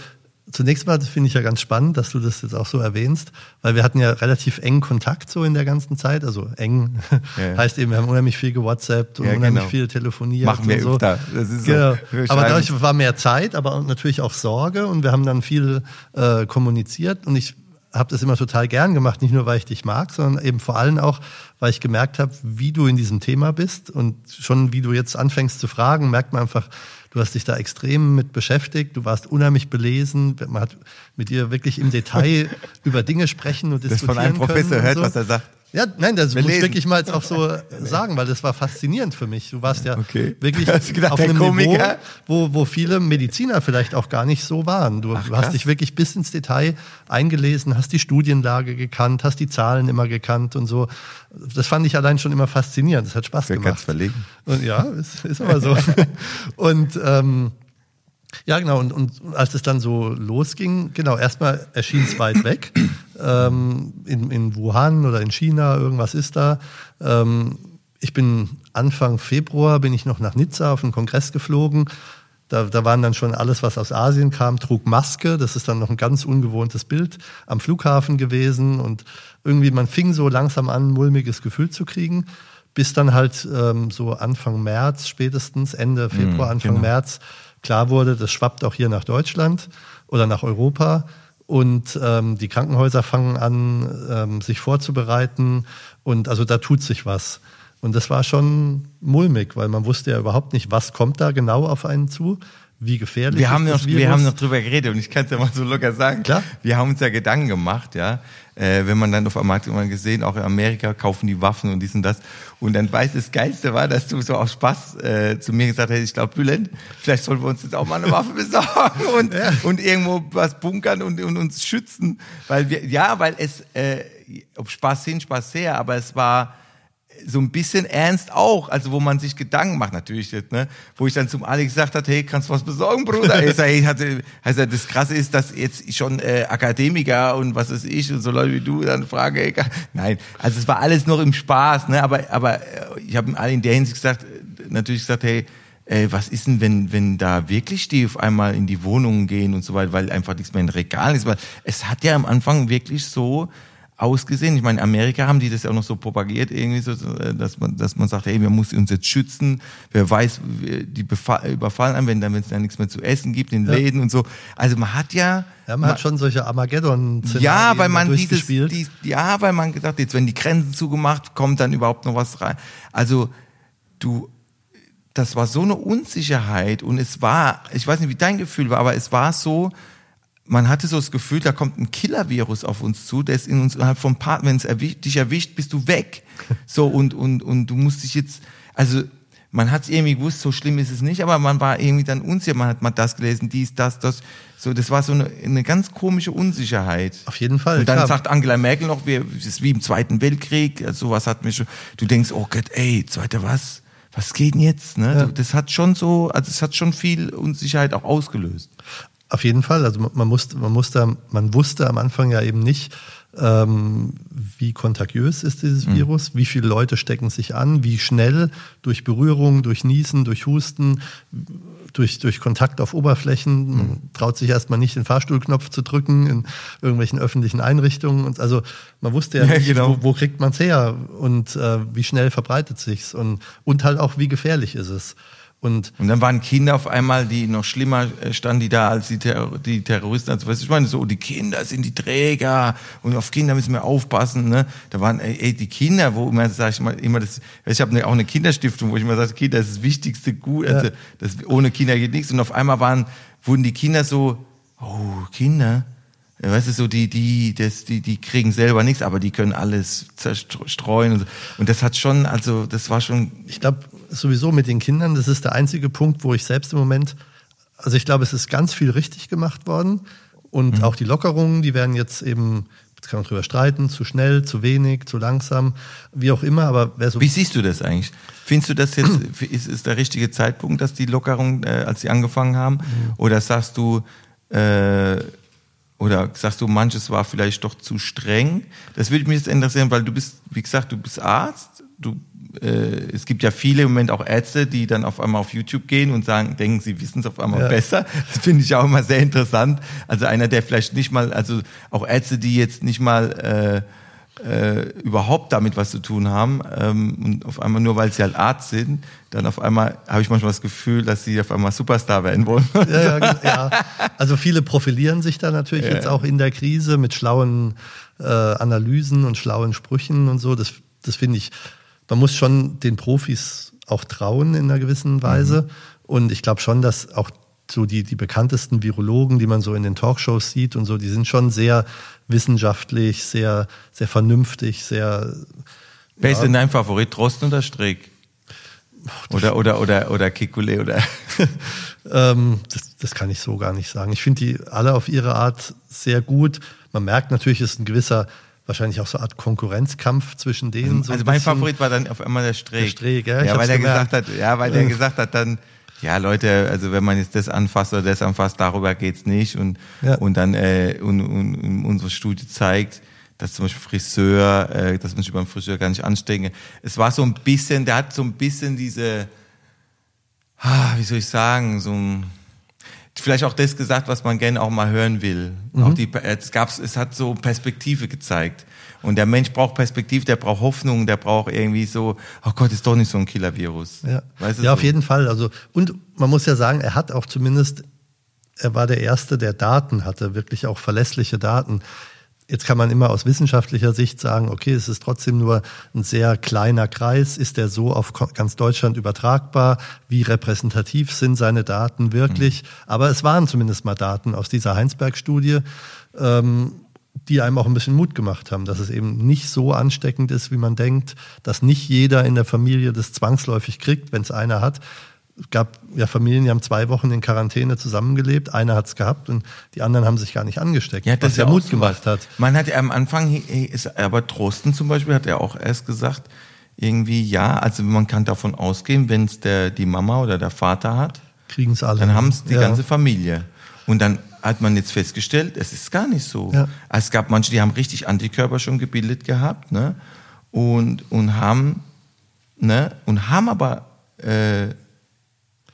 zunächst mal finde ich ja ganz spannend, dass du das jetzt auch so erwähnst, weil wir hatten ja relativ engen Kontakt so in der ganzen Zeit. Also eng Ja. heißt eben, wir haben unheimlich viel gewhatsappt und Ja, unheimlich genau. viel telefoniert. Machen wir und so. öfter. Das ist so. genau. Wir Aber dadurch war mehr Zeit, aber natürlich auch Sorge und wir haben dann viel äh, kommuniziert und ich habe das immer total gern gemacht, nicht nur weil ich dich mag, sondern eben vor allem auch, weil ich gemerkt habe, wie du in diesem Thema bist und schon wie du jetzt anfängst zu fragen, merkt man einfach, du hast dich da extrem mit beschäftigt, du warst unheimlich belesen, man hat mit dir wirklich im Detail über Dinge sprechen und Das diskutieren von einem Professor können hört, so. was er sagt. Ja, nein, das muss ich wirklich mal jetzt auch so sagen, weil das war faszinierend für mich. Du warst ja Okay. wirklich gedacht, auf der einem Niveau, wo, wo viele Mediziner vielleicht auch gar nicht so waren. Du Ach, hast dich wirklich bis ins Detail eingelesen, hast die Studienlage gekannt, hast die Zahlen immer gekannt und so. Das fand ich allein schon immer faszinierend. Das hat Spaß Wer gemacht. kann's verlegen? Und ja, ist, ist aber so. und ähm, ja, genau. Und, und als es dann so losging, genau, erstmal erschien es weit weg. Ähm, in, in Wuhan oder in China, irgendwas ist da. Ähm, ich bin Anfang Februar, bin ich noch nach Nizza auf einen Kongress geflogen. Da, da waren dann schon alles, was aus Asien kam, trug Maske. Das ist dann noch ein ganz ungewohntes Bild am Flughafen gewesen. Und irgendwie, man fing so langsam an, ein mulmiges Gefühl zu kriegen bis dann halt ähm, so Anfang März spätestens, Ende Februar, mhm, Anfang genau. März klar wurde, das schwappt auch hier nach Deutschland oder nach Europa. Und ähm, die Krankenhäuser fangen an, ähm, sich vorzubereiten. Und also da tut sich was. Und das war schon mulmig, weil man wusste ja überhaupt nicht, was kommt da genau auf einen zu wie gefährlich wir haben noch, Wir haben noch drüber geredet und ich kann es ja mal so locker sagen. Klar. Wir haben uns ja Gedanken gemacht, ja. Äh, wenn man dann auf einmal hat man gesehen, auch in Amerika kaufen die Waffen und dies und das. Und dann weiß das Geilste war, dass du so aus Spaß äh, zu mir gesagt hast, ich glaube, Bülent, vielleicht sollten wir uns jetzt auch mal eine Waffe besorgen und, ja. und irgendwo was bunkern und, und uns schützen. Weil wir, ja, weil es, äh, ob Spaß hin, Spaß her, aber es war, so ein bisschen ernst auch, also wo man sich Gedanken macht, natürlich jetzt, ne, wo ich dann zum Alex gesagt habe, hey, kannst du was besorgen, Bruder? ich sag, hey, hatte, also das Krasse ist, dass jetzt schon äh, Akademiker und was ist ich und so Leute wie du dann fragen, hey, nein, also es war alles noch im Spaß, ne, aber aber äh, ich habe alle in der Hinsicht gesagt, natürlich gesagt, hey, äh, was ist denn, wenn, wenn da wirklich die auf einmal in die Wohnungen gehen und so weiter, weil einfach nichts mehr in Regal ist, weil es hat ja am Anfang wirklich so, ausgesehen. Ich meine, in Amerika haben die das ja auch noch so propagiert, irgendwie so, dass man, dass man sagt, hey, wir müssen uns jetzt schützen. Wer weiß, die überfallen einem, wenn dann, wenn es dann nichts mehr zu essen gibt in ja. Läden und so. Also man hat ja, ja, man, man hat schon solche armageddon Ja, weil man dieses, die, ja, weil man gesagt, jetzt wenn die Grenzen zugemacht, kommt dann überhaupt noch was rein. Also du, das war so eine Unsicherheit und es war, ich weiß nicht, wie dein Gefühl war, aber es war so, man hatte so das Gefühl, da kommt ein Killer-Virus auf uns zu, der ist in uns innerhalb von paar, wenn es erwischt, dich erwischt, bist du weg. So, und, und, und du musst dich jetzt, also, man hat es irgendwie gewusst, so schlimm ist es nicht, aber man war irgendwie dann unsicher, man hat mal das gelesen, dies, das, das. So, das war so eine, eine ganz komische Unsicherheit. Auf jeden Fall. Und dann klar. sagt Angela Merkel noch, wir, es ist wie im Zweiten Weltkrieg, also sowas hat mich schon, du denkst, oh Gott, ey, zweiter was? Was geht denn jetzt? Ne? Ja. Das hat schon so, also es hat schon viel Unsicherheit auch ausgelöst. Auf jeden Fall. Also man musste, man musste, man wusste am Anfang ja eben nicht, ähm, wie kontagiös ist dieses mhm. Virus, wie viele Leute stecken sich an, wie schnell durch Berührung, durch Niesen, durch Husten, durch, durch Kontakt auf Oberflächen. Man mhm. traut sich erstmal nicht, den Fahrstuhlknopf zu drücken in irgendwelchen öffentlichen Einrichtungen. Und also man wusste ja, nicht, genau. wo, wo, kriegt man es her und äh, wie schnell verbreitet sich's und, und halt auch, wie gefährlich ist es. Und, und dann waren Kinder auf einmal, die noch schlimmer äh, standen, die da als die, Terror die Terroristen. Also, was ich meine, so, die Kinder sind die Träger und auf Kinder müssen wir aufpassen. Ne? Da waren ey, ey die Kinder, wo immer, sag ich mal, immer das, ich habe ne, auch eine Kinderstiftung, wo ich immer sage, Kinder, ist das wichtigste Gut, also, ja. das, ohne Kinder geht nichts. Und auf einmal waren, wurden die Kinder so, oh, Kinder, weißt du, so die, die, das, die, die kriegen selber nichts, aber die können alles zerstreuen und, so. und das hat schon, also das war schon. Ich glaube sowieso mit den Kindern, das ist der einzige Punkt, wo ich selbst im Moment, also ich glaube, es ist ganz viel richtig gemacht worden und mhm. auch die Lockerungen, die werden jetzt eben, jetzt kann man drüber streiten, zu schnell, zu wenig, zu langsam, wie auch immer, aber wer so. Wie siehst du das eigentlich? Findest du das jetzt, ist, ist der richtige Zeitpunkt, dass die Lockerungen, äh, als sie angefangen haben? Mhm. Oder sagst du, äh, oder sagst du, manches war vielleicht doch zu streng? Das würde mich jetzt interessieren, weil du bist, wie gesagt, du bist Arzt. Du, äh, es gibt ja viele im Moment auch Ärzte, die dann auf einmal auf YouTube gehen und sagen, denken, sie wissen es auf einmal ja. besser. Das finde ich auch immer sehr interessant. Also einer, der vielleicht nicht mal, also auch Ärzte, die jetzt nicht mal äh, äh, überhaupt damit was zu tun haben ähm, und auf einmal nur weil sie halt Arzt sind, dann auf einmal habe ich manchmal das Gefühl, dass sie auf einmal Superstar werden wollen. Ja, ja, ja. Also viele profilieren sich da natürlich ja. jetzt auch in der Krise mit schlauen äh, Analysen und schlauen Sprüchen und so. Das, das finde ich, man muss schon den Profis auch trauen in einer gewissen Weise. Mhm. Und ich glaube schon, dass auch so die, die bekanntesten Virologen, die man so in den Talkshows sieht und so, die sind schon sehr wissenschaftlich, sehr, sehr vernünftig, sehr. Wer ja. ist denn dein Favorit? Drosten oder Strick? Oder, oder, oder, oder Kikule oder? ähm, das, das kann ich so gar nicht sagen. Ich finde die alle auf ihre Art sehr gut. Man merkt natürlich, es ist ein gewisser, wahrscheinlich auch so eine Art Konkurrenzkampf zwischen denen. Also, so mein Favorit war dann auf einmal der Streeck. Der Streeck, ja. Ja, weil er gesagt hat, ja, weil er gesagt hat dann, ja Leute, also wenn man jetzt das anfasst oder das anfasst, darüber geht's nicht und ja. und dann äh, und, und, und unsere Studie zeigt, dass zum Beispiel Friseur, äh, dass man sich beim Friseur gar nicht anstrengen. Es war so ein bisschen, der hat so ein bisschen diese, ah, wie soll ich sagen, so ein, vielleicht auch das gesagt, was man gerne auch mal hören will. Mhm. Auch die, es gab's, es hat so Perspektive gezeigt. Und der Mensch braucht Perspektive, der braucht Hoffnung, der braucht irgendwie so, oh Gott, ist doch nicht so ein Killer-Virus. Ja, weißt du ja so? auf jeden Fall. Also, und man muss ja sagen, er hat auch zumindest, er war der Erste, der Daten hatte, wirklich auch verlässliche Daten. Jetzt kann man immer aus wissenschaftlicher Sicht sagen, okay, es ist trotzdem nur ein sehr kleiner Kreis. Ist der so auf ganz Deutschland übertragbar? Wie repräsentativ sind seine Daten wirklich? Mhm. Aber es waren zumindest mal Daten aus dieser Heinsberg-Studie. Ähm, die einem auch ein bisschen Mut gemacht haben, dass es eben nicht so ansteckend ist, wie man denkt, dass nicht jeder in der Familie das zwangsläufig kriegt, wenn es einer hat. Es gab ja Familien, die haben zwei Wochen in Quarantäne zusammengelebt, einer hat es gehabt und die anderen haben sich gar nicht angesteckt, ja, das was ja Mut so gemacht hat. Man hat ja am Anfang, ist, aber Trosten zum Beispiel hat er auch erst gesagt, irgendwie ja, also man kann davon ausgehen, wenn es die Mama oder der Vater hat, kriegen es alle. Dann haben es die ja. ganze Familie. Und dann hat man jetzt festgestellt, es ist gar nicht so. Ja. Es gab manche, die haben richtig Antikörper schon gebildet gehabt, ne? Und, und haben, ne? Und haben aber, äh,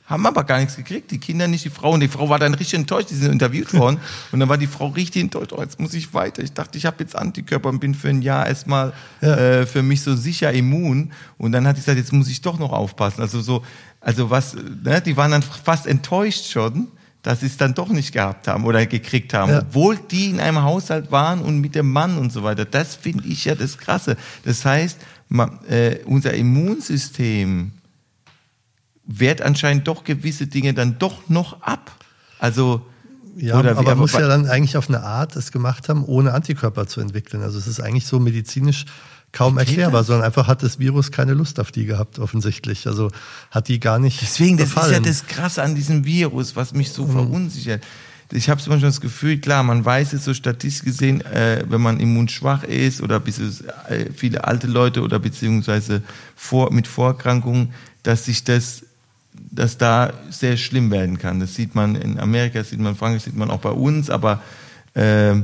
haben aber gar nichts gekriegt, die Kinder nicht, die Frau. Und die Frau war dann richtig enttäuscht, die sind interviewt worden. Und dann war die Frau richtig enttäuscht, oh, jetzt muss ich weiter. Ich dachte, ich habe jetzt Antikörper und bin für ein Jahr erstmal ja. äh, für mich so sicher immun. Und dann hat sie gesagt, jetzt muss ich doch noch aufpassen. Also so, also was, ne, die waren dann fast enttäuscht schon dass sie es dann doch nicht gehabt haben oder gekriegt haben, ja. obwohl die in einem Haushalt waren und mit dem Mann und so weiter. Das finde ich ja das Krasse. Das heißt, man, äh, unser Immunsystem wehrt anscheinend doch gewisse Dinge dann doch noch ab. Also ja, oder aber man muss ja dann eigentlich auf eine Art es gemacht haben, ohne Antikörper zu entwickeln. Also es ist eigentlich so medizinisch kaum erklärbar, sondern einfach hat das Virus keine Lust auf die gehabt, offensichtlich. Also hat die gar nicht. Deswegen, das gefallen. ist ja das Krasse an diesem Virus, was mich so mhm. verunsichert. Ich habe manchmal das Gefühl, klar, man weiß es so statistisch gesehen, äh, wenn man immunschwach ist oder bis äh, viele alte Leute oder beziehungsweise vor, mit Vorerkrankungen, dass sich das dass da sehr schlimm werden kann. Das sieht man in Amerika, das sieht man in Frankreich, das sieht man auch bei uns, aber, äh,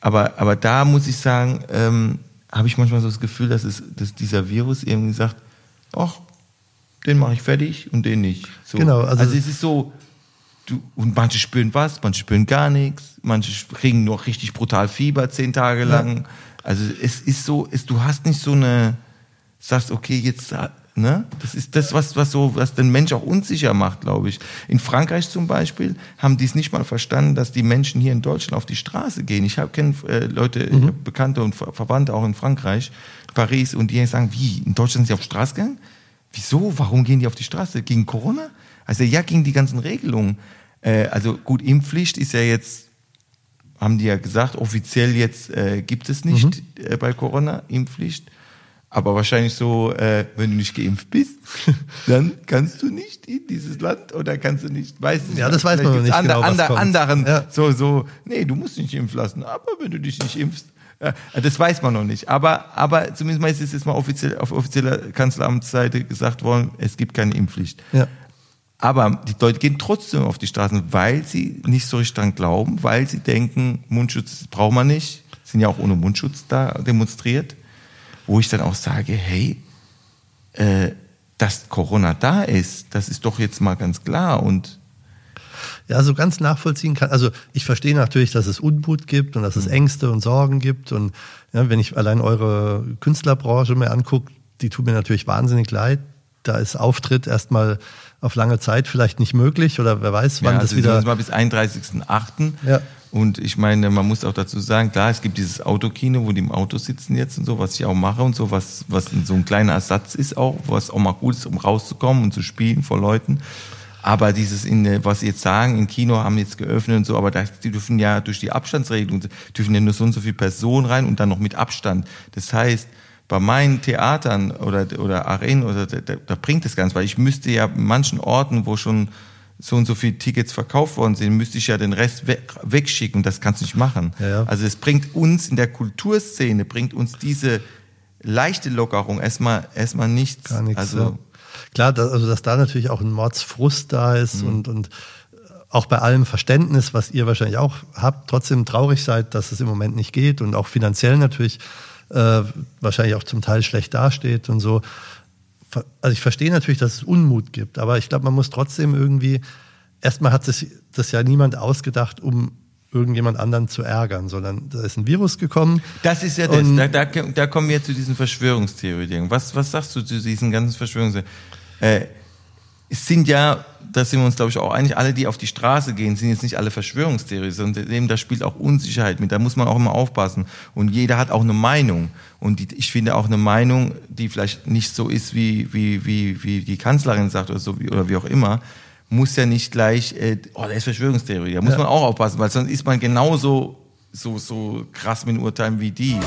aber, aber da muss ich sagen, ähm, habe ich manchmal so das Gefühl, dass, es, dass dieser Virus irgendwie sagt, ach, den mache ich fertig und den nicht. So. Genau. Also, also es ist so, du, und manche spüren was, manche spüren gar nichts, manche kriegen noch richtig brutal Fieber zehn Tage lang. Ja. Also es ist so, es, du hast nicht so eine, sagst, okay, jetzt Ne? Das ist das, was, was, so, was den Mensch auch unsicher macht, glaube ich. In Frankreich zum Beispiel haben die es nicht mal verstanden, dass die Menschen hier in Deutschland auf die Straße gehen. Ich kenne äh, Leute, mhm. Bekannte und Ver Verwandte auch in Frankreich, Paris, und die sagen, wie, in Deutschland sind sie auf die Straße gegangen? Wieso? Warum gehen die auf die Straße? Gegen Corona? Also ja, gegen die ganzen Regelungen. Äh, also gut, Impfpflicht ist ja jetzt, haben die ja gesagt, offiziell jetzt äh, gibt es nicht mhm. äh, bei Corona Impfpflicht. Aber wahrscheinlich so, äh, wenn du nicht geimpft bist, dann kannst du nicht in dieses Land oder kannst du nicht, weiß nicht. Ja, das weiß man noch nicht ander, genau, ander, anderen, ja. so, so, nee, du musst nicht impfen lassen, aber wenn du dich nicht impfst, äh, das weiß man noch nicht. Aber, aber zumindest mal ist es jetzt mal offiziell, auf offizieller Kanzleramtsseite gesagt worden, es gibt keine Impfpflicht. Ja. Aber die Leute gehen trotzdem auf die Straßen, weil sie nicht so richtig dran glauben, weil sie denken, Mundschutz braucht man nicht, sind ja auch ohne Mundschutz da demonstriert wo ich dann auch sage, hey, äh, dass Corona da ist, das ist doch jetzt mal ganz klar und ja, so ganz nachvollziehen kann. Also ich verstehe natürlich, dass es Unmut gibt und dass es mhm. Ängste und Sorgen gibt. Und ja, wenn ich allein eure Künstlerbranche mir angucke, die tut mir natürlich wahnsinnig leid. Da ist Auftritt erstmal auf lange Zeit vielleicht nicht möglich oder wer weiß, wann ja, also das wieder. Mal bis 31.08. Ja. Und ich meine, man muss auch dazu sagen, klar, es gibt dieses Autokino, wo die im Auto sitzen jetzt und so, was ich auch mache und so, was, was so ein kleiner Ersatz ist auch, was auch mal gut ist, um rauszukommen und zu spielen vor Leuten. Aber dieses, in, was Sie jetzt sagen, im Kino haben jetzt geöffnet und so, aber da, die dürfen ja durch die Abstandsregelung, dürfen ja nur so und so viele Personen rein und dann noch mit Abstand. Das heißt, bei meinen Theatern oder, oder Arenen, oder, da, da bringt es ganz, weil ich müsste ja manchen Orten, wo schon so und so viele Tickets verkauft worden sind, müsste ich ja den Rest we wegschicken. Das kannst du nicht machen. Ja, ja. Also es bringt uns in der Kulturszene, bringt uns diese leichte Lockerung erstmal, erstmal nichts. Gar nichts. Also, ja. Klar, dass, also dass da natürlich auch ein Mordsfrust da ist mhm. und, und auch bei allem Verständnis, was ihr wahrscheinlich auch habt, trotzdem traurig seid, dass es im Moment nicht geht und auch finanziell natürlich äh, wahrscheinlich auch zum Teil schlecht dasteht und so. Also ich verstehe natürlich, dass es Unmut gibt, aber ich glaube, man muss trotzdem irgendwie, erstmal hat sich das ja niemand ausgedacht, um irgendjemand anderen zu ärgern, sondern da ist ein Virus gekommen. Das ist ja das. Da, da, da, kommen wir zu diesen Verschwörungstheorien. Was, was sagst du zu diesen ganzen Verschwörungstheorien? Äh, es sind ja, da sind wir uns, glaube ich, auch einig, alle, die auf die Straße gehen, sind jetzt nicht alle Verschwörungstheorien, sondern eben da spielt auch Unsicherheit mit. Da muss man auch immer aufpassen. Und jeder hat auch eine Meinung. Und die, ich finde auch eine Meinung, die vielleicht nicht so ist, wie, wie, wie, wie die Kanzlerin sagt oder so, wie, oder wie auch immer, muss ja nicht gleich, äh, oh, da ist Verschwörungstheorie. Da muss ja. man auch aufpassen, weil sonst ist man genauso so, so krass mit den Urteilen wie die.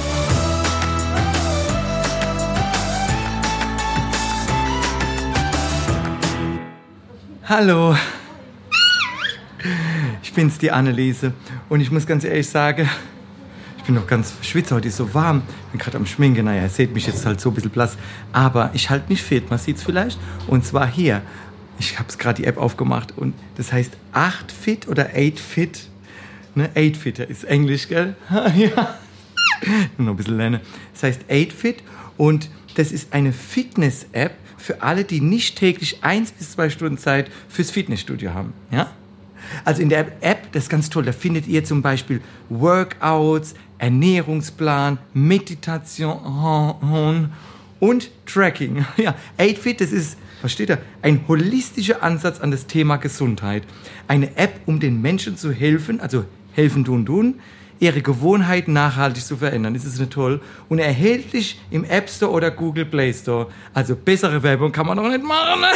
Hallo, ich bin's, die Anneliese. Und ich muss ganz ehrlich sagen, ich bin noch ganz verschwitzt, heute ist so warm. Ich bin gerade am Schminken, naja, ihr seht mich jetzt halt so ein bisschen blass. Aber ich halte mich fit, man sieht's vielleicht. Und zwar hier, ich habe gerade die App aufgemacht und das heißt 8 Fit oder 8 Fit. Ne, 8 Fit ist Englisch, gell? ja. Nur ein bisschen lernen. Das heißt 8 Fit und das ist eine Fitness-App für alle, die nicht täglich eins bis zwei Stunden Zeit fürs Fitnessstudio haben. Ja? Also in der App, das ist ganz toll, da findet ihr zum Beispiel Workouts, Ernährungsplan, Meditation und Tracking. Ja, 8Fit, das ist, was steht da? Ein holistischer Ansatz an das Thema Gesundheit. Eine App, um den Menschen zu helfen, also helfen tun tun, ihre Gewohnheiten nachhaltig zu verändern. Das ist nicht toll. Und erhältlich im App Store oder Google Play Store. Also bessere Werbung kann man doch nicht machen. Ne?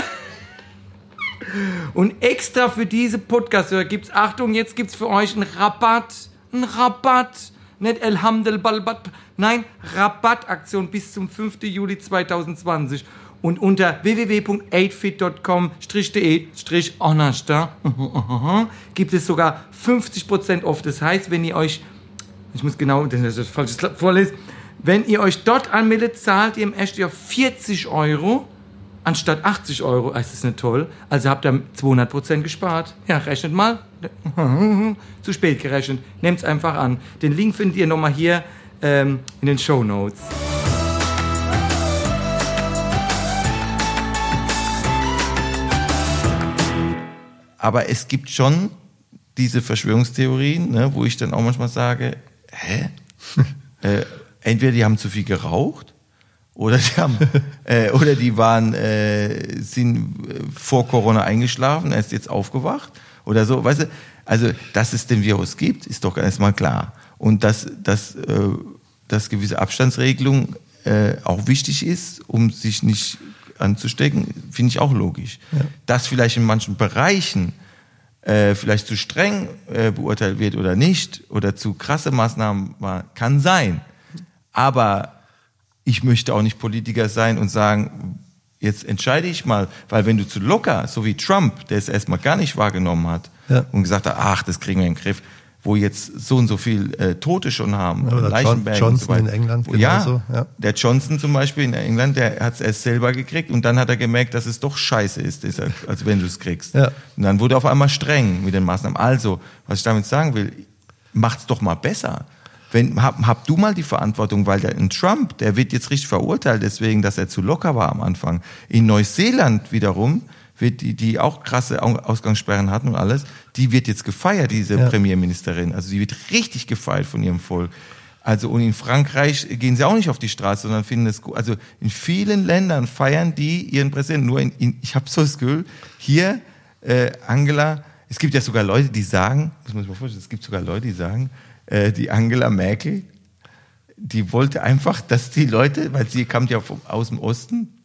Und extra für diese Podcast-Hörer gibt es, Achtung, jetzt gibt es für euch einen Rabatt. Einen Rabatt. Nicht El Hamdel Balbat. Nein, Rabattaktion bis zum 5. Juli 2020 und unter www.8fit.com-de-onasta gibt es sogar 50% off. Das heißt, wenn ihr euch ich muss genau, das ist das falsches vorlesen. Wenn ihr euch dort anmeldet, zahlt ihr im ersten Jahr 40 Euro anstatt 80 Euro. Das ist nicht toll. Also habt ihr 200 Prozent gespart. Ja, rechnet mal. Zu spät gerechnet. Nehmt es einfach an. Den Link findet ihr nochmal hier ähm, in den Show Notes. Aber es gibt schon diese Verschwörungstheorien, ne, wo ich dann auch manchmal sage, hä? äh, entweder die haben zu viel geraucht oder die haben äh, oder die waren äh, sind vor Corona eingeschlafen, er ist jetzt aufgewacht oder so, weißt du? Also, dass es den Virus gibt, ist doch erstmal klar und dass dass äh, dass gewisse Abstandsregelung äh, auch wichtig ist, um sich nicht anzustecken, finde ich auch logisch. Ja. Dass vielleicht in manchen Bereichen äh, vielleicht zu streng äh, beurteilt wird oder nicht oder zu krasse Maßnahmen war, kann sein. Aber ich möchte auch nicht Politiker sein und sagen, jetzt entscheide ich mal, weil wenn du zu locker, so wie Trump, der es erstmal gar nicht wahrgenommen hat ja. und gesagt hat, ach, das kriegen wir in den Griff, wo jetzt so und so viel äh, Tote schon haben. Oder Leichenberg Johnson so in England genauso. Ja, ja, der Johnson zum Beispiel in England, der hat es erst selber gekriegt und dann hat er gemerkt, dass es doch scheiße ist, als wenn du es kriegst. Ja. Und dann wurde er auf einmal streng mit den Maßnahmen. Also, was ich damit sagen will, macht's doch mal besser. Wenn, hab, hab du mal die Verantwortung, weil der in Trump, der wird jetzt richtig verurteilt, deswegen, dass er zu locker war am Anfang. In Neuseeland wiederum, wird die, die auch krasse Ausgangssperren hatten und alles, die wird jetzt gefeiert, diese ja. Premierministerin. Also die wird richtig gefeiert von ihrem Volk. Also und in Frankreich gehen sie auch nicht auf die Straße, sondern finden es gut. Also in vielen Ländern feiern die ihren Präsidenten. Nur in, in ich habe so das Gefühl, hier äh, Angela, es gibt ja sogar Leute, die sagen, muss man sich mal vorstellen, es gibt sogar Leute, die sagen, äh, die Angela Merkel, die wollte einfach, dass die Leute, weil sie kam ja vom, aus dem Osten,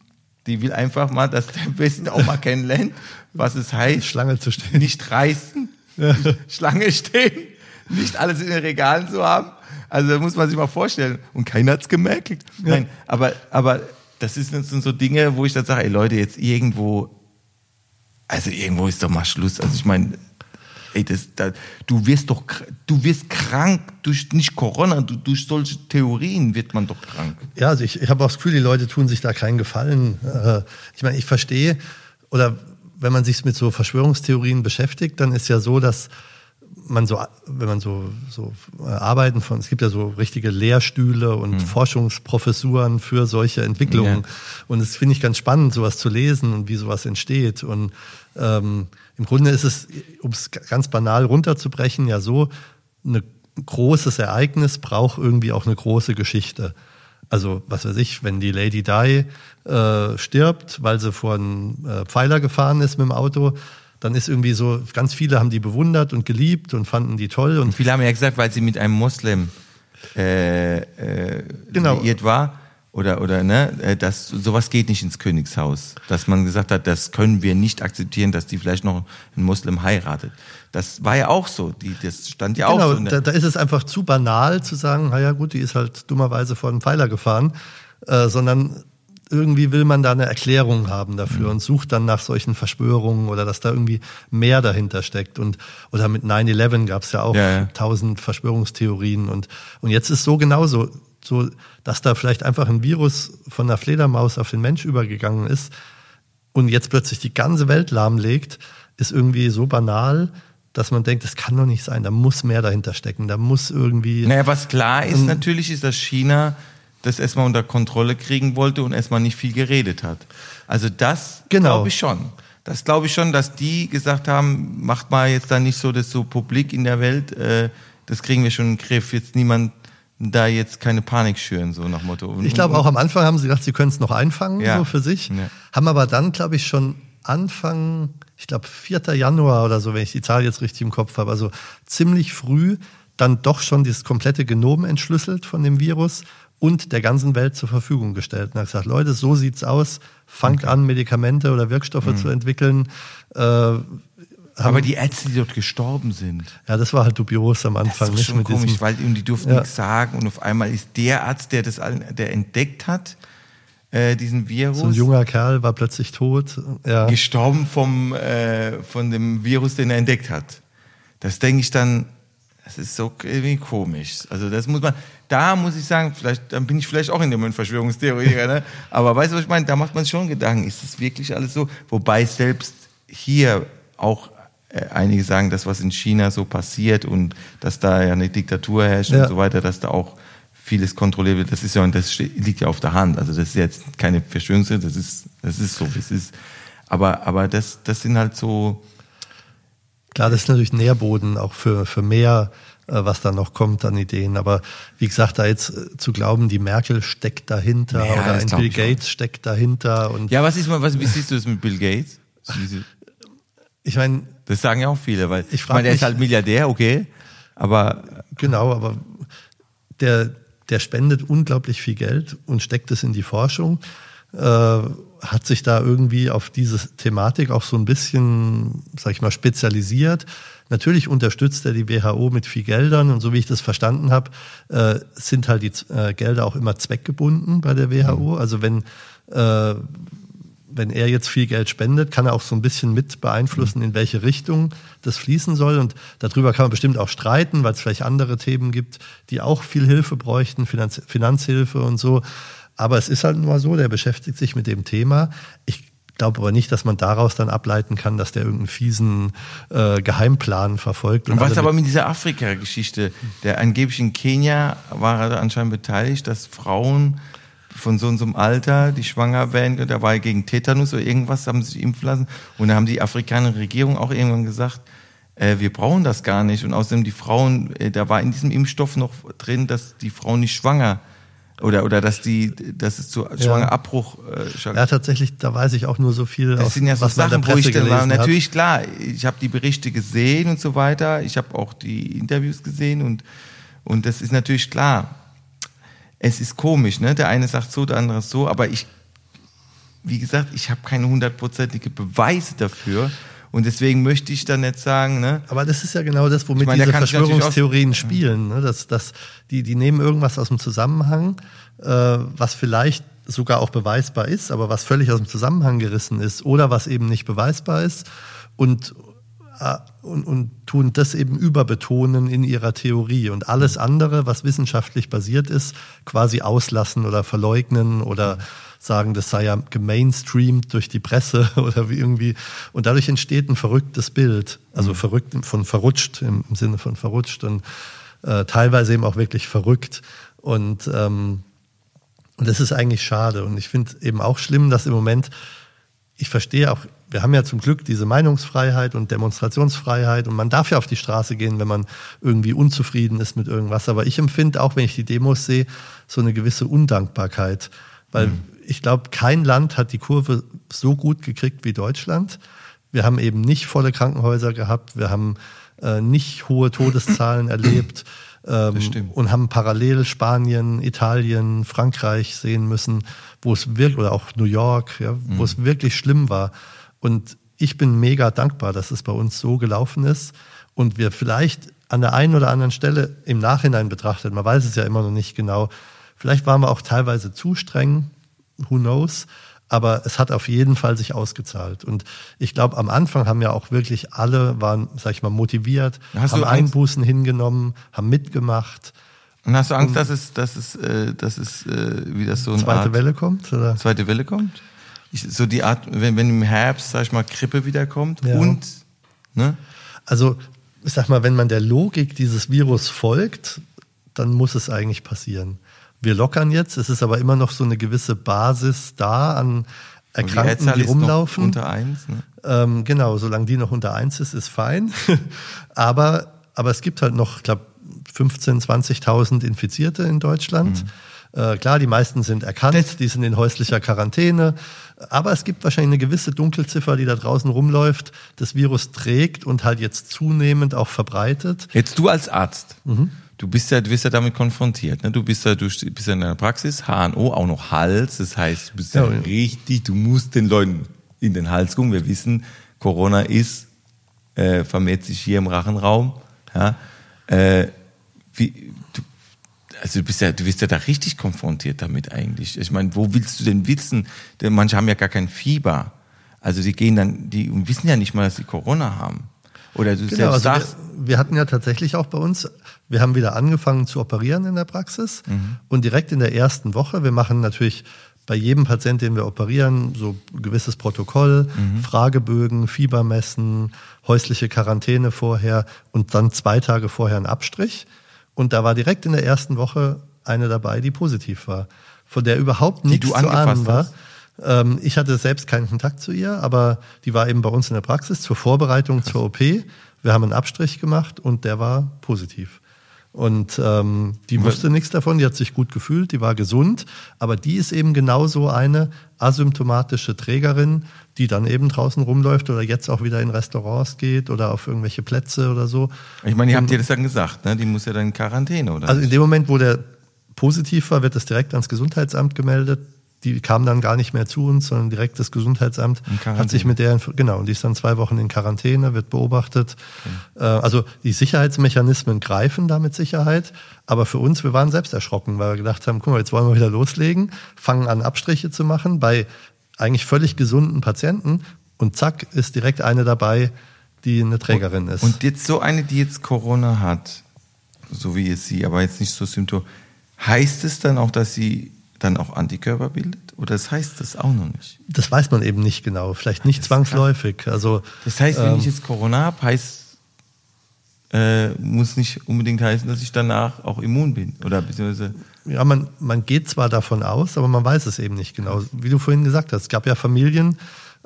die will einfach mal, dass der Westen auch mal kennenlernt, was es heißt. Schlange zu stehen. Nicht reißen, ja. Schlange stehen, nicht alles in den Regalen zu haben. Also da muss man sich mal vorstellen. Und keiner hat's gemerkt. Ja. Nein, aber, aber das sind so Dinge, wo ich dann sage, ey Leute, jetzt irgendwo, also irgendwo ist doch mal Schluss. Also ich meine, ey, das, da, du wirst doch, du wirst krank durch nicht Corona, du, durch solche Theorien wird man doch krank. Ja, also ich, ich habe auch das Gefühl, die Leute tun sich da keinen Gefallen. Äh, ich meine, ich verstehe oder wenn man sich mit so Verschwörungstheorien beschäftigt, dann ist ja so, dass man so, wenn man so, so äh, Arbeiten von, es gibt ja so richtige Lehrstühle und Hm. Forschungsprofessuren für solche Entwicklungen. Ja. Und das finde ich ganz spannend, sowas zu lesen und wie sowas entsteht. Und ähm, im Grunde ist es, um es ganz banal runterzubrechen, ja so, ein großes Ereignis braucht irgendwie auch eine große Geschichte. Also, was weiß ich, wenn die Lady Di äh, stirbt, weil sie vor einen äh, Pfeiler gefahren ist mit dem Auto, dann ist irgendwie so, ganz viele haben die bewundert und geliebt und fanden die toll. Und Viele haben ja gesagt, weil sie mit einem Moslem äh, äh, Genau. liiert war oder oder ne, äh, dass sowas geht nicht ins Königshaus, dass man gesagt hat, das können wir nicht akzeptieren, dass die vielleicht noch einen Moslem heiratet. Das war ja auch so, die das stand ja auch genau, so. in der- da, da ist es einfach zu banal zu sagen, naja gut, die ist halt dummerweise vor einen Pfeiler gefahren, äh, sondern irgendwie will man da eine Erklärung haben dafür Mhm. und sucht dann nach solchen Verschwörungen oder dass da irgendwie mehr dahinter steckt. Und oder mit 9-11 gab es ja auch Ja, ja. tausend Verschwörungstheorien und, und jetzt ist so genauso, so, dass da vielleicht einfach ein Virus von der Fledermaus auf den Mensch übergegangen ist und jetzt plötzlich die ganze Welt lahmlegt, ist irgendwie so banal, dass man denkt, das kann doch nicht sein, da muss mehr dahinter stecken, da muss irgendwie. Naja, was klar ist Ähm, natürlich, ist, dass China das erstmal unter Kontrolle kriegen wollte und erstmal nicht viel geredet hat. Also das Genau. glaube ich schon. Das glaube ich schon, dass die gesagt haben, macht mal jetzt da nicht so das so publik in der Welt, äh, das kriegen wir schon in den Griff, jetzt niemand da jetzt keine Panik schüren, so nach Motto. Und- Ich glaube, auch am Anfang haben sie gedacht, sie können es noch einfangen, Ja. so für sich. Ja. Haben aber dann, glaube ich, schon Anfang, ich glaube, 4. Januar oder so, wenn ich die Zahl jetzt richtig im Kopf habe, also ziemlich früh dann doch schon dieses komplette Genom entschlüsselt von dem Virus und der ganzen Welt zur Verfügung gestellt. Und hat gesagt, Leute, so sieht's aus, fangt an, Medikamente oder Wirkstoffe Mhm. zu entwickeln. Äh, aber die Ärzte, die dort gestorben sind, ja, das war halt dubios am das Anfang, ist doch nicht schon komisch, diesem. weil die durften Ja. nichts sagen und auf einmal ist der Arzt, der das, der entdeckt hat, äh, diesen Virus. So ein junger Kerl war plötzlich tot. Ja. gestorben vom, äh, von dem Virus, den er entdeckt hat. Das denke ich dann, das ist so irgendwie komisch. Also das muss man, da muss ich sagen, vielleicht, dann bin ich vielleicht auch in dem Verschwörungstheoretiker, ne? aber weißt du, was ich meine? Da macht man sich schon Gedanken, ist das wirklich alles so? Wobei selbst hier auch äh, einige sagen, das, was in China so passiert und dass da ja eine Diktatur herrscht Ja. und so weiter, dass da auch vieles kontrolliert wird, das ist ja, und das liegt ja auf der Hand. Also das ist jetzt keine Verschwörungstheorie, das ist, das ist so, wie es ist. Aber, aber das, das sind halt so, Klar, das ist natürlich Nährboden auch für, für mehr, was da noch kommt an Ideen. Aber wie gesagt, da jetzt äh, zu glauben, die Merkel steckt dahinter Ja, oder ein Bill ich. Gates steckt dahinter. Und ja, was ist mal, was, wie siehst du das mit Bill Gates? Ich meine, Das sagen ja auch viele, weil Ich frag meine, der ist halt Milliardär, okay, aber genau, aber der, der spendet unglaublich viel Geld und steckt es in die Forschung. Äh, hat sich da irgendwie auf diese Thematik auch so ein bisschen, sag ich mal, spezialisiert. Natürlich unterstützt er die WHO mit viel Geldern und so wie ich das verstanden habe, äh, sind halt die äh, Gelder auch immer zweckgebunden bei der WHO. Also wenn äh, wenn er jetzt viel Geld spendet, kann er auch so ein bisschen mit beeinflussen, in welche Richtung das fließen soll. Und darüber kann man bestimmt auch streiten, weil es vielleicht andere Themen gibt, die auch viel Hilfe bräuchten, Finanz Finanzhilfe und so. Aber es ist halt nur so, der beschäftigt sich mit dem Thema. Ich glaube aber nicht, dass man daraus dann ableiten kann, dass der irgendeinen fiesen äh, Geheimplan verfolgt. Und was alle aber mit- dieser Afrika-Geschichte, der angeblich in Kenia war er anscheinend beteiligt, dass Frauen von so und so einem Alter, die schwanger werden, da war er gegen Tetanus oder irgendwas, haben sie sich impfen lassen. Und da haben die afrikanische Regierung auch irgendwann gesagt, äh, wir brauchen das gar nicht. Und außerdem die Frauen, äh, da war in diesem Impfstoff noch drin, dass die Frauen nicht schwanger oder oder dass die, dass es zu Schwangerabbruch äh, ja, tatsächlich, da weiß ich auch nur so viel, das aus, sind ja so Sachen, wo ich dann war. Natürlich, klar, ich habe die Berichte gesehen und so weiter. Ich habe auch die Interviews gesehen und, und das ist natürlich klar. Es ist komisch, ne? Der eine sagt so, der andere so, aber ich, wie gesagt, ich habe keine hundertprozentige Beweise dafür. Und deswegen möchte ich dann nicht sagen, ne? Aber das ist ja genau das, womit Ich meine, diese Verschwörungstheorien spielen. Ne? Dass, dass die, die nehmen irgendwas aus dem Zusammenhang, äh, was vielleicht sogar auch beweisbar ist, aber was völlig aus dem Zusammenhang gerissen ist oder was eben nicht beweisbar ist und und, und tun das eben überbetonen in ihrer Theorie und alles andere, was wissenschaftlich basiert ist, quasi auslassen oder verleugnen oder sagen, das sei ja gemainstreamt durch die Presse oder wie irgendwie. Und dadurch entsteht ein verrücktes Bild. Also mhm. verrückt von verrutscht im, im, Sinne von verrutscht und äh, teilweise eben auch wirklich verrückt. Und, ähm, und das ist eigentlich schade. Und ich finde eben auch schlimm, dass im Moment, ich verstehe auch, wir haben ja zum Glück diese Meinungsfreiheit und Demonstrationsfreiheit und man darf ja auf die Straße gehen, wenn man irgendwie unzufrieden ist mit irgendwas. Aber ich empfinde auch, wenn ich die Demos sehe, so eine gewisse Undankbarkeit. Weil mhm ich glaube, kein Land hat die Kurve so gut gekriegt wie Deutschland. Wir haben eben nicht volle Krankenhäuser gehabt, wir haben äh, nicht hohe Todeszahlen erlebt ähm, und haben parallel Spanien, Italien, Frankreich sehen müssen, wo es wirklich, oder auch New York, ja, wo mhm. es wirklich schlimm war. Und ich bin mega dankbar, dass es bei uns so gelaufen ist und wir vielleicht an der einen oder anderen Stelle im Nachhinein betrachtet, man weiß es ja immer noch nicht genau, vielleicht waren wir auch teilweise zu streng, who knows? Aber es hat auf jeden Fall sich ausgezahlt. Und ich glaube, am Anfang haben ja auch wirklich alle, waren, sag ich mal, motiviert, hast haben Einbußen hingenommen, haben mitgemacht. Und hast du Angst, dass es, dass es, äh, dass es äh, wieder so eine zweite Art, Welle kommt? Oder? Zweite Welle kommt? Ich, so die Art, wenn, wenn im Herbst, sag ich mal, Grippe wiederkommt ja. und, ne? Also, ich sag mal, wenn man der Logik dieses Virus folgt, dann muss es eigentlich passieren wir lockern jetzt. Es ist aber immer noch so eine gewisse Basis da an Erkrankten, die, die rumlaufen. unter eins. Ne? Ähm, genau, solange die noch unter eins ist, ist fein. aber, aber es gibt halt noch, ich glaube, 15.000, 20.000 Infizierte in Deutschland. Mhm. Äh, klar, die meisten sind erkannt, das die sind in häuslicher Quarantäne. Aber es gibt wahrscheinlich eine gewisse Dunkelziffer, die da draußen rumläuft, das Virus trägt und halt jetzt zunehmend auch verbreitet. Jetzt du als Arzt. Mhm du bist ja, du bist ja damit konfrontiert. Ne? Du bist ja, du bist ja in der Praxis, HNO, auch noch Hals. Das heißt, du bist ja, ja richtig, du musst den Leuten in den Hals gucken. Wir wissen, Corona ist, äh, vermehrt sich hier im Rachenraum. Ja? Äh, wie, also du bist ja, du bist ja da richtig konfrontiert damit eigentlich. Ich meine, wo willst du denn wissen? Denn manche haben ja gar kein Fieber. Also die gehen dann, die wissen ja nicht mal, dass sie Corona haben. Oder du genau, also sagst. Wir, wir, hatten ja tatsächlich auch bei uns, wir haben wieder angefangen zu operieren in der Praxis mhm. und direkt in der ersten Woche, wir machen natürlich bei jedem Patienten, den wir operieren, so ein gewisses Protokoll, mhm. Fragebögen, Fiebermessen, häusliche Quarantäne vorher und dann zwei Tage vorher ein Abstrich. Und da war direkt in der ersten Woche eine dabei, die positiv war, von der überhaupt nichts zu ahnen war. Hast. Ähm, ich hatte selbst keinen Kontakt zu ihr, aber die war eben bei uns in der Praxis zur Vorbereitung Krass. zur OP. Wir haben einen Abstrich gemacht und der war positiv. Und ähm, die wusste nichts davon, die hat sich gut gefühlt, die war gesund, aber die ist eben genauso eine asymptomatische Trägerin, die dann eben draußen rumläuft oder jetzt auch wieder in Restaurants geht oder auf irgendwelche Plätze oder so. Ich meine, ihr habt ihr das dann gesagt, ne? Die muss ja dann in Quarantäne, oder? Also in dem Moment, wo der positiv war, wird das direkt ans Gesundheitsamt gemeldet die kam dann gar nicht mehr zu uns, sondern direkt das Gesundheitsamt hat sich mit der, genau, und die ist dann zwei Wochen in Quarantäne, wird beobachtet. Okay. Äh, also die Sicherheitsmechanismen greifen da mit Sicherheit, aber für uns, wir waren selbst erschrocken, weil wir gedacht haben, guck mal, jetzt wollen wir wieder loslegen, fangen an Abstriche zu machen bei eigentlich völlig gesunden Patienten und zack, ist direkt eine dabei, die eine Trägerin ist. Und jetzt so eine, die jetzt Corona hat, so wie es sie, aber jetzt nicht so Symptom, heißt es dann auch, dass sie dann auch Antikörper bildet? Oder das heißt das auch noch nicht? Das weiß man eben nicht genau. Vielleicht nicht zwangsläufig. Also, das heißt, wenn ähm, ich jetzt Corona habe, heißt äh, muss nicht unbedingt heißen, dass ich danach auch immun bin. Oder beziehungsweise ja, man, man geht zwar davon aus, aber man weiß es eben nicht genau. Wie du vorhin gesagt hast, es gab ja Familien,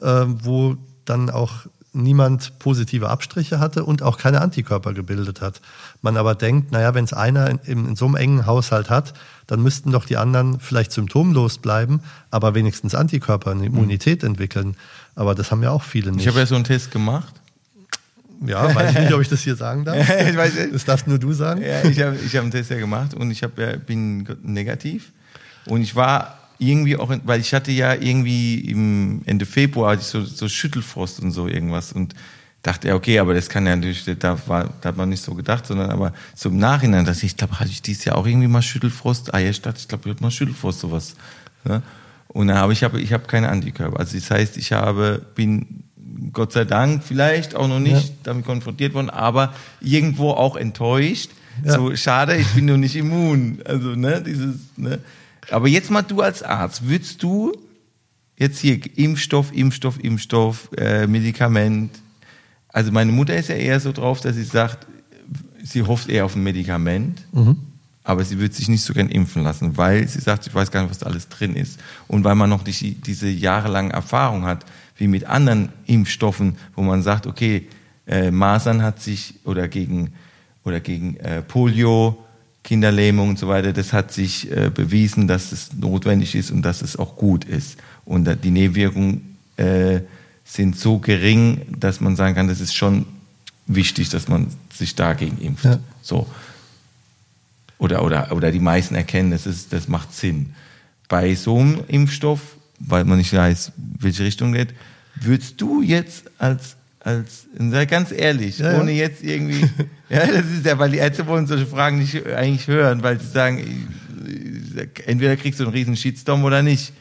äh, wo dann auch niemand positive Abstriche hatte und auch keine Antikörper gebildet hat. Man aber denkt, naja, wenn es einer in, in, so einem engen Haushalt hat, dann müssten doch die anderen vielleicht symptomlos bleiben, aber wenigstens Antikörper, eine Immunität entwickeln. Aber das haben ja auch viele nicht. Ich habe ja so einen Test gemacht. Ja, weiß ich nicht, ob ich das hier sagen darf. ich weiß, das darfst nur du sagen. Ja, ich habe ich hab einen Test ja gemacht und ich hab, ja, bin negativ. Und ich war irgendwie auch, weil ich hatte ja irgendwie im Ende Februar so, so Schüttelfrost und so irgendwas und dachte, ja, okay, aber das kann ja natürlich, da, war, da hat man nicht so gedacht, sondern aber so im Nachhinein, dass ich, ich glaube, hatte ich dieses Jahr auch irgendwie mal Schüttelfrost, Eierstadt, ich glaube, ich hatte mal Schüttelfrost, sowas. Ja? Und dann habe ich, habe, ich habe keine Antikörper. Also das heißt, ich habe, bin Gott sei Dank vielleicht auch noch nicht damit konfrontiert worden, aber irgendwo auch enttäuscht. Ja. So, schade, ich bin nur nicht immun. Also, ne, dieses, ne. Aber jetzt mal du als Arzt, würdest du jetzt hier Impfstoff, Impfstoff, Impfstoff, äh, Medikament. Also meine Mutter ist ja eher so drauf, dass sie sagt, sie hofft eher auf ein Medikament, aber sie wird sich nicht so gern impfen lassen, weil sie sagt, ich weiß gar nicht, was da alles drin ist. Und weil man noch nicht die, diese jahrelange Erfahrung hat, wie mit anderen Impfstoffen, wo man sagt, okay, äh, Masern hat sich oder gegen oder gegen äh, Polio, Kinderlähmung und so weiter, das hat sich äh, bewiesen, dass es notwendig ist und dass es auch gut ist. Und die Nebenwirkungen äh, sind so gering, dass man sagen kann, das ist schon wichtig, dass man sich dagegen impft. Ja. So. Oder, oder, oder die meisten erkennen, das, ist, das macht Sinn. Bei so einem Impfstoff, weil man nicht weiß, welche Richtung geht, würdest du jetzt als, als sei ganz ehrlich, Ja, ja. ohne jetzt irgendwie, ja, das ist ja, weil die Ärzte wollen solche Fragen nicht eigentlich hören, weil sie sagen, entweder kriegst du einen riesen Shitstorm oder nicht.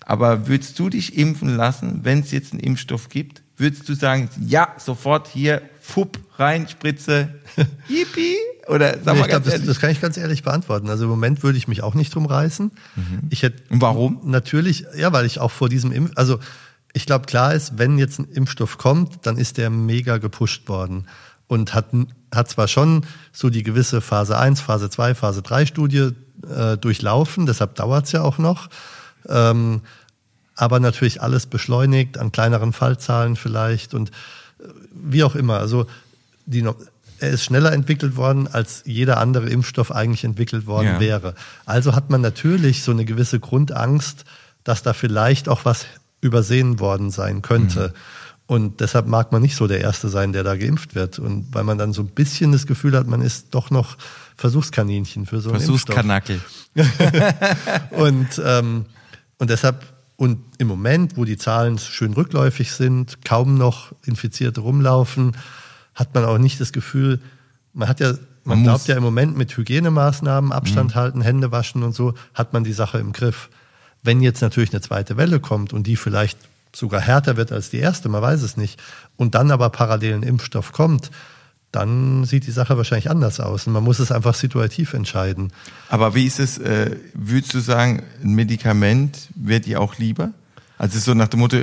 Aber würdest du dich impfen lassen, wenn es jetzt einen Impfstoff gibt? Würdest du sagen, ja, sofort hier, fupp, rein, Spritze, yippie? Oder sag Nee, mal ganz das, ehrlich. das kann ich ganz ehrlich beantworten. Also im Moment würde ich mich auch nicht drum reißen. Ich hätte warum? Natürlich, ja, weil ich auch vor diesem Impf, also ich glaube, klar ist, wenn jetzt ein Impfstoff kommt, dann ist der mega gepusht worden und hat, hat zwar schon so die gewisse Phase 1, Phase 2, Phase 3 Studie äh, durchlaufen, deshalb dauert es ja auch noch. Ähm, aber natürlich alles beschleunigt, an kleineren Fallzahlen vielleicht und äh, wie auch immer. Also die, er ist schneller entwickelt worden, als jeder andere Impfstoff eigentlich entwickelt worden Ja. wäre. Also hat man natürlich so eine gewisse Grundangst, dass da vielleicht auch was übersehen worden sein könnte. Und deshalb mag man nicht so der Erste sein, der da geimpft wird. Und weil man dann so ein bisschen das Gefühl hat, man ist doch noch Versuchskaninchen für so einen Impfstoff. Versuchskanackel. Und, ähm, und deshalb, und im Moment, wo die Zahlen schön rückläufig sind, kaum noch Infizierte rumlaufen, hat man auch nicht das Gefühl, man hat ja, man, Man glaubt ja im Moment mit Hygienemaßnahmen, Abstand halten, Hände waschen und so, hat man die Sache im Griff. Wenn jetzt natürlich eine zweite Welle kommt und die vielleicht sogar härter wird als die erste, man weiß es nicht, und dann aber parallel ein Impfstoff kommt, dann sieht die Sache wahrscheinlich anders aus. Und man muss es einfach situativ entscheiden. Aber wie ist es, äh, würdest du sagen, ein Medikament wird dir auch lieber? Also so nach dem Motto,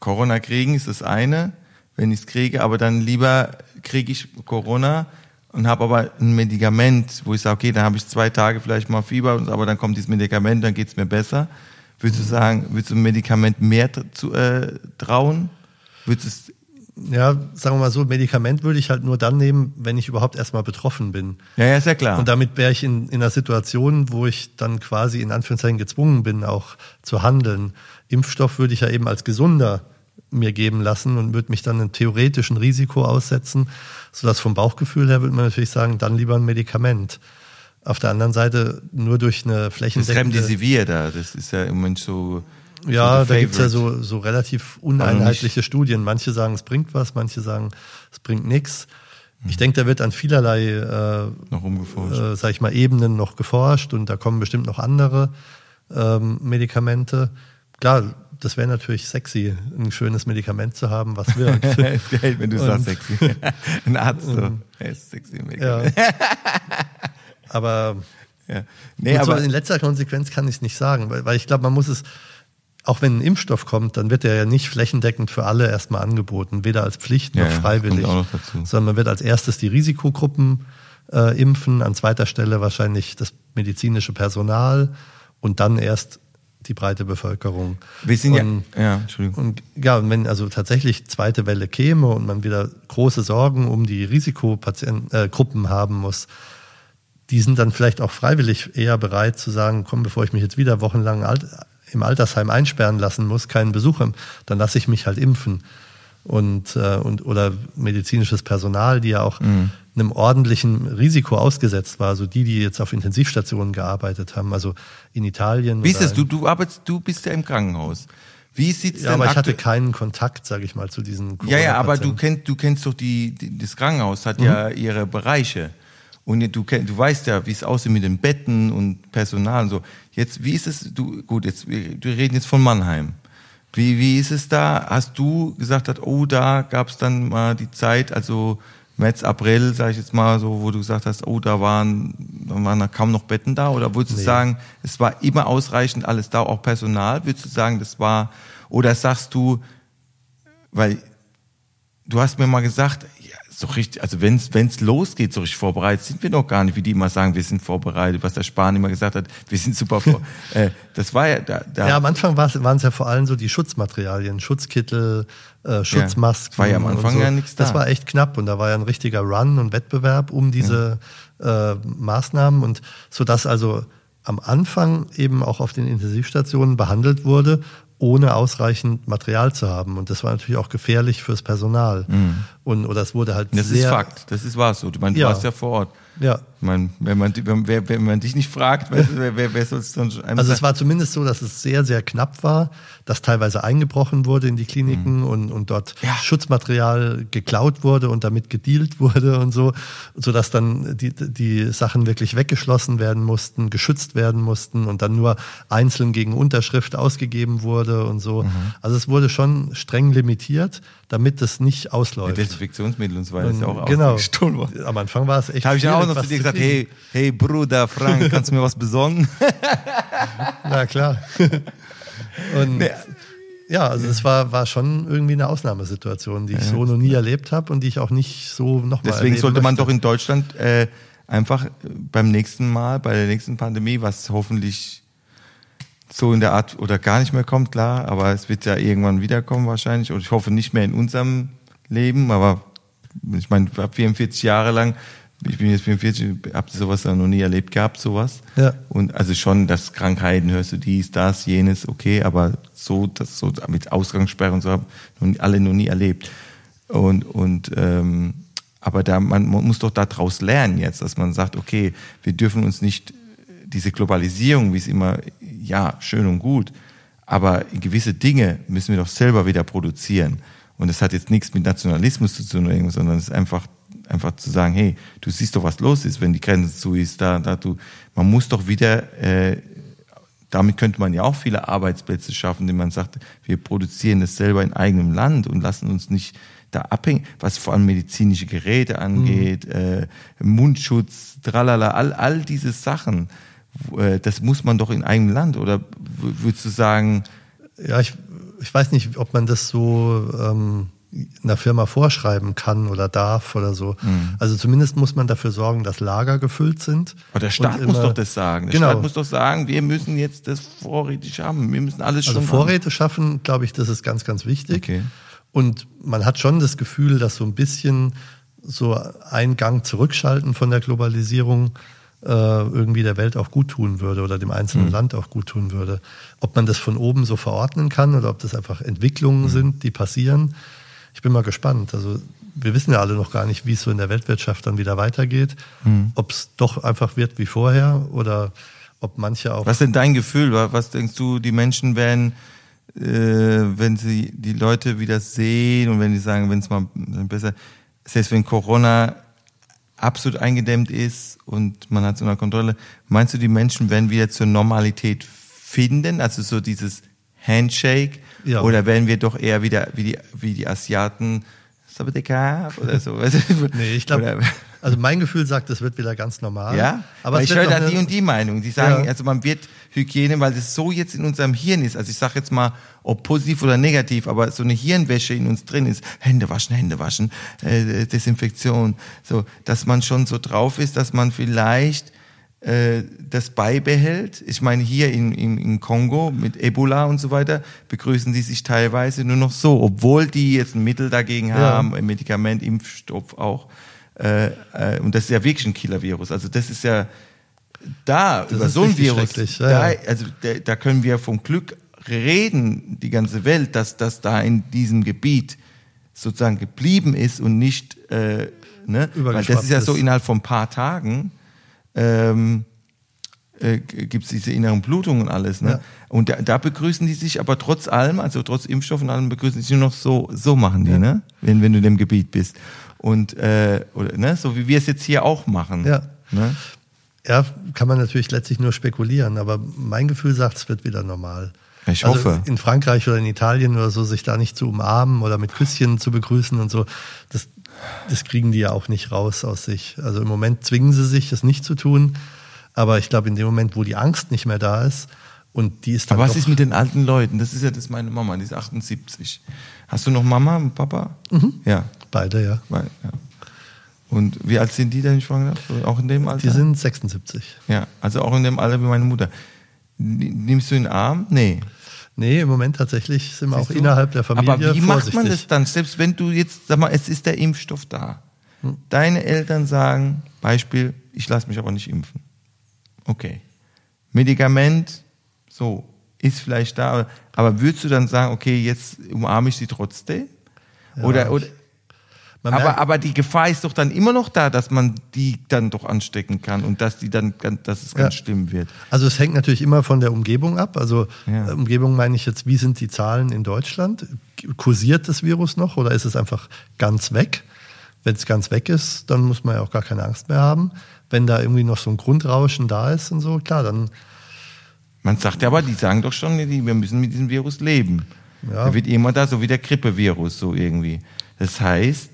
Corona kriegen ist das eine, wenn ich es kriege, aber dann lieber kriege ich Corona und habe aber ein Medikament, wo ich sage, okay, dann habe ich zwei Tage vielleicht mal Fieber, aber dann kommt dieses Medikament, dann geht es mir besser. Würdest du sagen, würdest du ein Medikament mehr zu, äh, trauen? Würdest du es Ja, sagen wir mal so, Medikament würde ich halt nur dann nehmen, wenn ich überhaupt erstmal betroffen bin. ja, ja, ist ja klar. Und damit wäre ich in, in einer Situation, wo ich dann quasi in Anführungszeichen gezwungen bin, auch zu handeln. Impfstoff würde ich ja eben als gesunder mir geben lassen und würde mich dann einem theoretischen Risiko aussetzen, sodass vom Bauchgefühl her würde man natürlich sagen, dann lieber ein Medikament. Auf der anderen Seite nur durch eine das flächendeckende... Remdesivir da, das ist ja im Moment so. Ja, da gibt's ja Favorite. so, so relativ uneinheitliche Studien. Manche sagen, es bringt was, manche sagen, es bringt nichts. Ich denke, da wird an vielerlei, äh, Noch umgeforscht. äh, sag ich mal, Ebenen noch geforscht und da kommen bestimmt noch andere ähm, Medikamente. Klar, das wäre natürlich sexy, ein schönes Medikament zu haben, was wirkt. ist geil, wenn du Und- sagst sexy. Ein Arzt so. Ist sexy. ja. Aber ja. Nee, so aber in letzter Konsequenz kann ich es nicht sagen, weil, weil ich glaube, man muss es, auch wenn ein Impfstoff kommt, dann wird er ja nicht flächendeckend für alle erstmal angeboten, weder als Pflicht noch Ja, freiwillig, noch sondern man wird als erstes die Risikogruppen äh, impfen, an zweiter Stelle wahrscheinlich das medizinische Personal und dann erst die breite Bevölkerung. wir sind und, ja. Ja, Entschuldigung. und ja, und wenn also tatsächlich zweite Welle käme und man wieder große Sorgen um die Risikogruppen äh, haben muss, die sind dann vielleicht auch freiwillig eher bereit zu sagen, komm, bevor ich mich jetzt wieder wochenlang alt, im Altersheim einsperren lassen muss, keinen Besuch, dann lasse ich mich halt impfen. Und, äh, und oder medizinisches Personal, die ja auch einem ordentlichen Risiko ausgesetzt war, also die, die jetzt auf Intensivstationen gearbeitet haben, also in Italien. Wie ist es? Du, du arbeitest, du bist ja im Krankenhaus. Wie sieht's ja, denn aber ich hatte keinen Kontakt, sage ich mal, zu diesen Ja, ja, aber du kennst, du kennst doch die, die das Krankenhaus hat Mhm. ja ihre Bereiche. Und du, du weißt ja, wie es aussieht mit den Betten und Personal und so. Jetzt, wie ist es, du, gut, jetzt, wir reden jetzt von Mannheim. Wie, wie ist es da? Hast du gesagt, oh, da gab es dann mal die Zeit, also März, April, sage ich jetzt mal so, wo du gesagt hast, oh, da waren, da waren kaum noch Betten da? Oder würdest du Nee. sagen, es war immer ausreichend alles da, auch Personal? Würdest du sagen, das war, oder sagst du, weil du hast mir mal gesagt, so richtig, also wenn es losgeht, so richtig vorbereitet, sind wir noch gar nicht, wie die immer sagen, wir sind vorbereitet, was der Spahn immer gesagt hat, wir sind super vor. äh, das war ja da, da Ja, am Anfang waren es ja vor allem so die Schutzmaterialien, Schutzkittel, äh, Schutzmasken. war ja am Anfang so. ja nichts da. Das war echt knapp und da war ja ein richtiger Run und Wettbewerb um diese äh, Maßnahmen und so dass also am Anfang eben auch auf den Intensivstationen behandelt wurde, ohne ausreichend Material zu haben. Und das war natürlich auch gefährlich fürs Personal. Und, oder es wurde halt das sehr... ist Fakt, das ist wahr so. Du, meinst, du Ja. warst ja vor Ort. Ja, Meine, wenn man, wenn, wenn man dich nicht fragt, weißt du, wer, wer, wer soll es dann einem Also es war zumindest so, dass es sehr, sehr knapp war, dass teilweise eingebrochen wurde in die Kliniken und, und dort Ja. Schutzmaterial geklaut wurde und damit gedealt wurde und so, sodass dann die, die Sachen wirklich weggeschlossen werden mussten, geschützt werden mussten und dann nur einzeln gegen Unterschrift ausgegeben wurde und so. Also es wurde schon streng limitiert, damit es nicht ausläuft. Desinfektionsmittel und so weiter ist ja auch genau. Am Anfang war es echt. Da habe ich auch noch zu dir zu gesagt, hey, hey Bruder Frank, kannst du mir was besorgen? Na klar. Und Nee. ja, also es war, war schon irgendwie eine Ausnahmesituation, die ich so noch nie erlebt habe und die ich auch nicht so nochmal Deswegen sollte man doch in Deutschland äh, einfach beim nächsten Mal, bei der nächsten Pandemie, was hoffentlich so in der Art oder gar nicht mehr kommt, klar, aber es wird ja irgendwann wiederkommen wahrscheinlich und ich hoffe nicht mehr in unserem Leben, aber ich meine, ich hab 44 Jahre lang, ich bin jetzt 44, habe sowas noch nie erlebt gehabt, sowas. Ja. Und also schon, dass Krankheiten hörst du dies, das, jenes, okay, aber so, das so mit Ausgangssperre und so haben noch- alle noch nie erlebt. Und, und ähm, aber da man, man muss doch daraus lernen jetzt, dass man sagt, okay, wir dürfen uns nicht diese Globalisierung, wie es immer, ja, schön und gut, aber gewisse Dinge müssen wir doch selber wieder produzieren. Und das hat jetzt nichts mit Nationalismus zu tun, sondern es ist einfach, einfach zu sagen, hey, du siehst doch, was los ist, wenn die Grenze zu ist, da, da du, man muss doch wieder, äh, damit könnte man ja auch viele Arbeitsplätze schaffen, indem man sagt, wir produzieren das selber in eigenem Land und lassen uns nicht da abhängen, was vor allem medizinische Geräte angeht, äh, Mundschutz, tralala, all, all diese Sachen, äh, das muss man doch in eigenem Land, oder würdest du sagen, Ja, ich, ich weiß nicht, ob man das so ähm, einer Firma vorschreiben kann oder darf oder so. Mhm. Also zumindest muss man dafür sorgen, dass Lager gefüllt sind. aber der Staat Und muss immer- doch das sagen. Der Genau. Staat muss doch sagen, wir müssen jetzt das vorrätig haben. Wir müssen alles Also schon Vorräte schaffen, glaube ich, das ist ganz, ganz wichtig. Okay. Und man hat schon das Gefühl, dass so ein bisschen so ein Gang zurückschalten von der Globalisierung äh, irgendwie der Welt auch gut tun würde oder dem einzelnen Mhm. Land auch gut tun würde. Ob man das von oben so verordnen kann oder ob das einfach Mhm. Entwicklungen sind, die passieren. Ich bin mal gespannt. Also wir wissen ja alle noch gar nicht, wie es so in der Weltwirtschaft dann wieder weitergeht. Mhm. Ob es doch einfach wird wie vorher oder ob manche auch Was ist denn dein Gefühl? Wa- Was denkst du, die Menschen werden, äh, wenn sie die Leute wieder sehen und wenn die sagen, wenn es mal besser, selbst wenn Corona absolut eingedämmt ist und man hat so eine Kontrolle, meinst du, die Menschen werden wieder zur Normalität finden? Also so dieses Handshake? Ja. Oder werden wir doch eher wieder wie die, wie die Asiaten, oder so? Nee, ich glaube, also mein Gefühl sagt, es wird wieder ganz normal. ja, aber es ich höre da die und die Meinung. Die sagen, Ja. also man wird Hygiene, weil das so jetzt in unserem Hirn ist. Also ich sage jetzt mal, ob positiv oder negativ, aber so eine Hirnwäsche in uns drin ist. Hände waschen, Hände waschen, äh, Desinfektion. So, dass man schon so drauf ist, dass man vielleicht äh, das beibehält. Ich meine, hier in, in, in Kongo mit Ebola und so weiter begrüßen die sich teilweise nur noch so, obwohl die jetzt ein Mittel dagegen Ja. haben, ein Medikament, Impfstoff auch. Äh, äh, und das ist ja wirklich ein Killer-Virus. Also das ist ja da, Das über so ein Virus, ja, da, also da, da können wir vom Glück reden, die ganze Welt, dass das da in diesem Gebiet sozusagen geblieben ist und nicht, äh, ne? weil das ist ja so innerhalb von ein paar Tagen, ähm, äh, gibt es diese inneren Blutungen und alles. Ne? Ja. Und da, da begrüßen die sich aber trotz allem, also trotz Impfstoff und allem, begrüßen die sich nur noch so, so machen die, ne? wenn, wenn du in dem Gebiet bist. Und äh, oder, ne? so wie wir es jetzt hier auch machen. Ja. Ne? Ja, kann man natürlich letztlich nur spekulieren, aber mein Gefühl sagt, es wird wieder normal. Ich also hoffe. in Frankreich oder in Italien oder so, sich da nicht zu umarmen oder mit Küsschen zu begrüßen und so, das, das kriegen die ja auch nicht raus aus sich. Also im Moment zwingen sie sich, das nicht zu tun. Aber ich glaube, in dem Moment, wo die Angst nicht mehr da ist und die ist dann Aber was ist mit den alten Leuten? Das ist ja das meine Mama, die ist 78. Hast du noch Mama und Papa? Ja. beide, ja. Weil, ja. Und wie alt sind die, wenn ich fragen darf? So, Auch in dem Alter? Die sind 76. ja, also auch in dem Alter wie meine Mutter. Nimmst du den Arm? Nee. Nee, im Moment tatsächlich sind wir auch du? innerhalb der Familie Aber wie vorsichtig. macht man das dann? Selbst wenn du jetzt, sag mal, es ist der Impfstoff da. Hm. Deine Eltern sagen, Beispiel, ich lasse mich aber nicht impfen. Okay. Medikament, so, ist vielleicht da, aber, aber würdest du dann sagen, okay, jetzt umarme ich sie trotzdem? oder, oder, Man aber, merkt- aber die Gefahr ist doch dann immer noch da, dass man die dann doch anstecken kann und dass die dann, ganz- dass es ganz Ja. schlimm wird. Also es hängt natürlich immer von der Umgebung ab. Also Ja. äh, Umgebung meine ich jetzt, wie sind die Zahlen in Deutschland? Kursiert das Virus noch oder ist es einfach ganz weg? Wenn es ganz weg ist, dann muss man ja auch gar keine Angst mehr haben. Wenn da irgendwie noch so ein Grundrauschen da ist und so, klar, dann Man sagt ja aber, die sagen doch schon, wir müssen mit diesem Virus leben. Ja. Der wird immer da, so wie der Grippevirus, so irgendwie. Das heißt,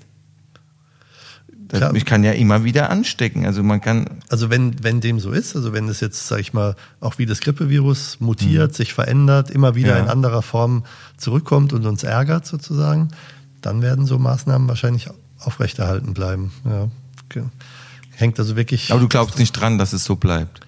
das, Klar. ich kann ja immer wieder anstecken. Also man kann, Also wenn, wenn dem so ist, also wenn es jetzt, sag ich mal, auch wie das Grippevirus mutiert, sich verändert, immer wieder Mhm. Ja. in anderer Form zurückkommt und uns ärgert sozusagen, dann werden so Maßnahmen wahrscheinlich aufrechterhalten bleiben. Ja. Hängt also wirklich. aber du glaubst nicht dran, dass es so bleibt.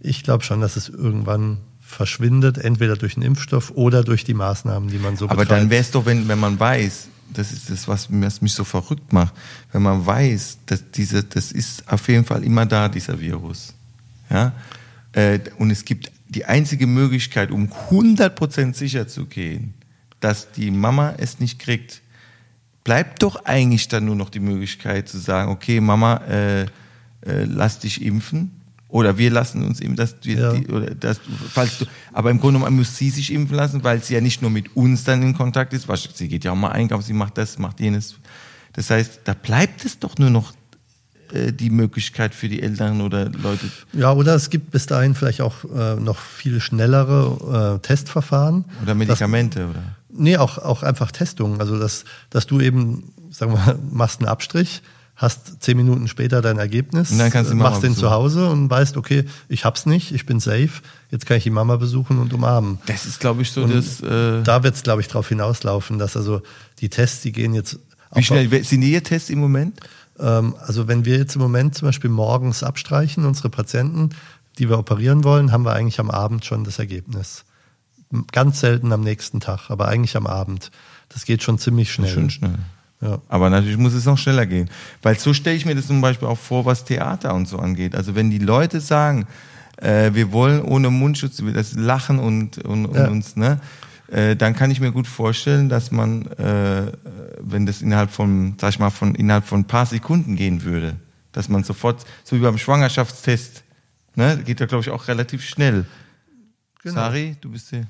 Ich glaube schon, dass es irgendwann verschwindet, entweder durch den Impfstoff oder durch die Maßnahmen, die man so Aber betreibt. dann wäre es doch, wenn, wenn man weiß, das ist das, was, mich so verrückt macht, wenn man weiß, dass diese, das ist auf jeden Fall immer da, dieser Virus. Ja? Äh, und es gibt die einzige Möglichkeit, um 100% sicher zu gehen, dass die Mama es nicht kriegt, bleibt doch eigentlich dann nur noch die Möglichkeit zu sagen, okay, Mama, äh, äh, lass dich impfen. Oder wir lassen uns impfen, dass wir, Ja. die, oder dass, falls du, aber im Grunde genommen muss sie sich impfen lassen, weil sie ja nicht nur mit uns dann in Kontakt ist, was, sie geht ja auch mal einkaufen, sie macht das, macht jenes. Das heißt, da bleibt es doch nur noch äh, die Möglichkeit für die Eltern oder Leute. Ja, oder es gibt bis dahin vielleicht auch äh, noch viel schnellere äh, Testverfahren. Oder Medikamente, oder? Nee, auch, auch einfach Testungen. Also, dass, dass du eben, sagen wir mal, machst einen Abstrich, hast zehn Minuten später dein Ergebnis, Und dann kannst du machst den besuchen. zu Hause und weißt, okay, ich hab's nicht, ich bin safe, jetzt kann ich die Mama besuchen und umarmen. Das ist, glaube ich, so das. Äh, Da wird es, glaube ich, darauf hinauslaufen, dass also die Tests, die gehen jetzt. wie schnell sind die Tests im Moment? ähm, also wenn wir jetzt im Moment zum Beispiel morgens abstreichen, unsere Patienten, die wir operieren wollen, haben wir eigentlich am Abend schon das Ergebnis. Ganz selten am nächsten Tag, aber eigentlich am Abend. Das geht schon ziemlich schnell. Schön schnell. Ja. Aber natürlich muss es noch schneller gehen. Weil so stelle ich mir das zum Beispiel auch vor, was Theater und so angeht. Also wenn die Leute sagen, äh, wir wollen ohne Mundschutz, das Lachen und, und, und Ja. uns, ne? Äh, dann kann ich mir gut vorstellen, dass man, äh, wenn das innerhalb von, sag ich mal, von innerhalb von ein paar Sekunden gehen würde, dass man sofort, so wie beim Schwangerschaftstest, ne, geht ja glaube ich auch relativ schnell. Genau. Sari, du bist hier.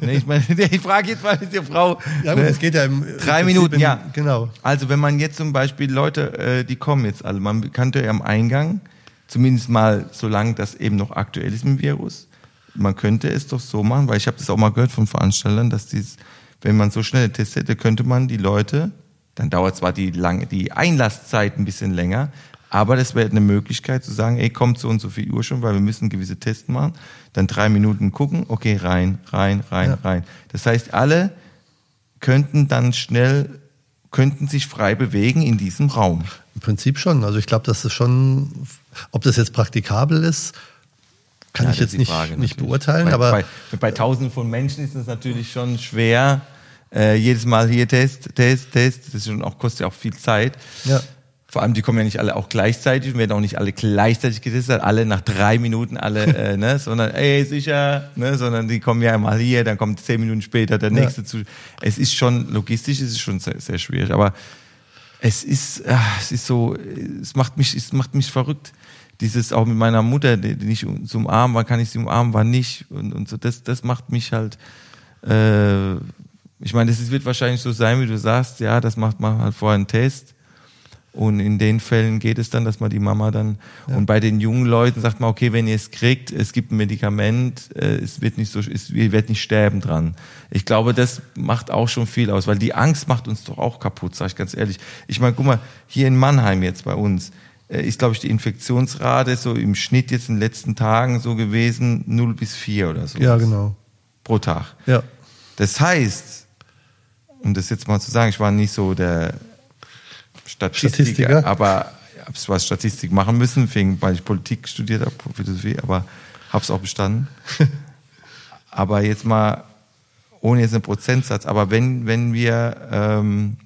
Nee, ich meine, ich frage jetzt mal die Frau. Ja, gut, ne? es geht ja im Drei im Minuten, in- ja. Genau. Also wenn man jetzt zum Beispiel Leute, äh, die kommen jetzt alle, man kannte ja am Eingang, zumindest mal solange das eben noch aktuell ist mit dem Virus, man könnte es doch so machen, weil ich habe das auch mal gehört von Veranstaltern, dass dies, wenn man so schnelle Tests hätte, könnte man die Leute, dann dauert zwar die lange, die Einlasszeit ein bisschen länger, aber das wäre eine Möglichkeit zu sagen, ey, kommt so und so viel Uhr schon, weil wir müssen gewisse Tests machen, dann drei Minuten gucken, okay, rein, rein, rein, Ja. rein. Das heißt, alle könnten dann schnell, könnten sich frei bewegen in diesem Raum. Im Prinzip schon. Also ich glaube, dass es schon, ob das jetzt praktikabel ist, kann Ja, ich das jetzt nicht, Frage nicht beurteilen. Bei, aber bei, bei tausenden von Menschen ist es natürlich schon schwer. Äh, jedes Mal hier Test, Test, Test. Das schon auch, kostet ja auch viel Zeit. ja. Vor allem, die kommen ja nicht alle auch gleichzeitig und werden auch nicht alle gleichzeitig getestet, alle nach drei Minuten alle, äh, ne, sondern ey, sicher, ne, sondern die kommen ja mal hier, dann kommt zehn Minuten später der Ja. nächste zu. Es ist schon, logistisch ist es schon sehr, sehr schwierig, aber es ist, ah, es ist so, es macht mich, es macht mich verrückt. Dieses auch mit meiner Mutter, die, die nicht zum umarmen, wann kann ich sie umarmen, wann nicht und, und so, das, das macht mich halt, äh, ich meine, das ist- wird wahrscheinlich so sein, wie du sagst, ja, das macht man halt vorher einen Test. Und in den Fällen geht es dann, dass man die Mama dann und bei den jungen Leuten sagt man, okay, wenn ihr es kriegt, es gibt ein Medikament, äh, es wird nicht so, es ihr werdet nicht sterben dran. Ich glaube, das macht auch schon viel aus, weil die Angst macht uns doch auch kaputt, sage ich ganz ehrlich. Ich meine, guck mal, hier in Mannheim jetzt bei uns äh, ist, glaube ich, die Infektionsrate so im Schnitt jetzt in den letzten Tagen so gewesen 0 bis 4 oder so. Ja, genau. Pro Tag. Ja. Das heißt, um das jetzt mal zu sagen, ich war nicht so der Statistiker, aber ich habe zwar Statistik machen müssen, wegen, weil ich Politik studiert habe, Philosophie, aber habe es auch bestanden. aber jetzt mal, ohne jetzt einen Prozentsatz, aber wenn, wenn wir, ähm,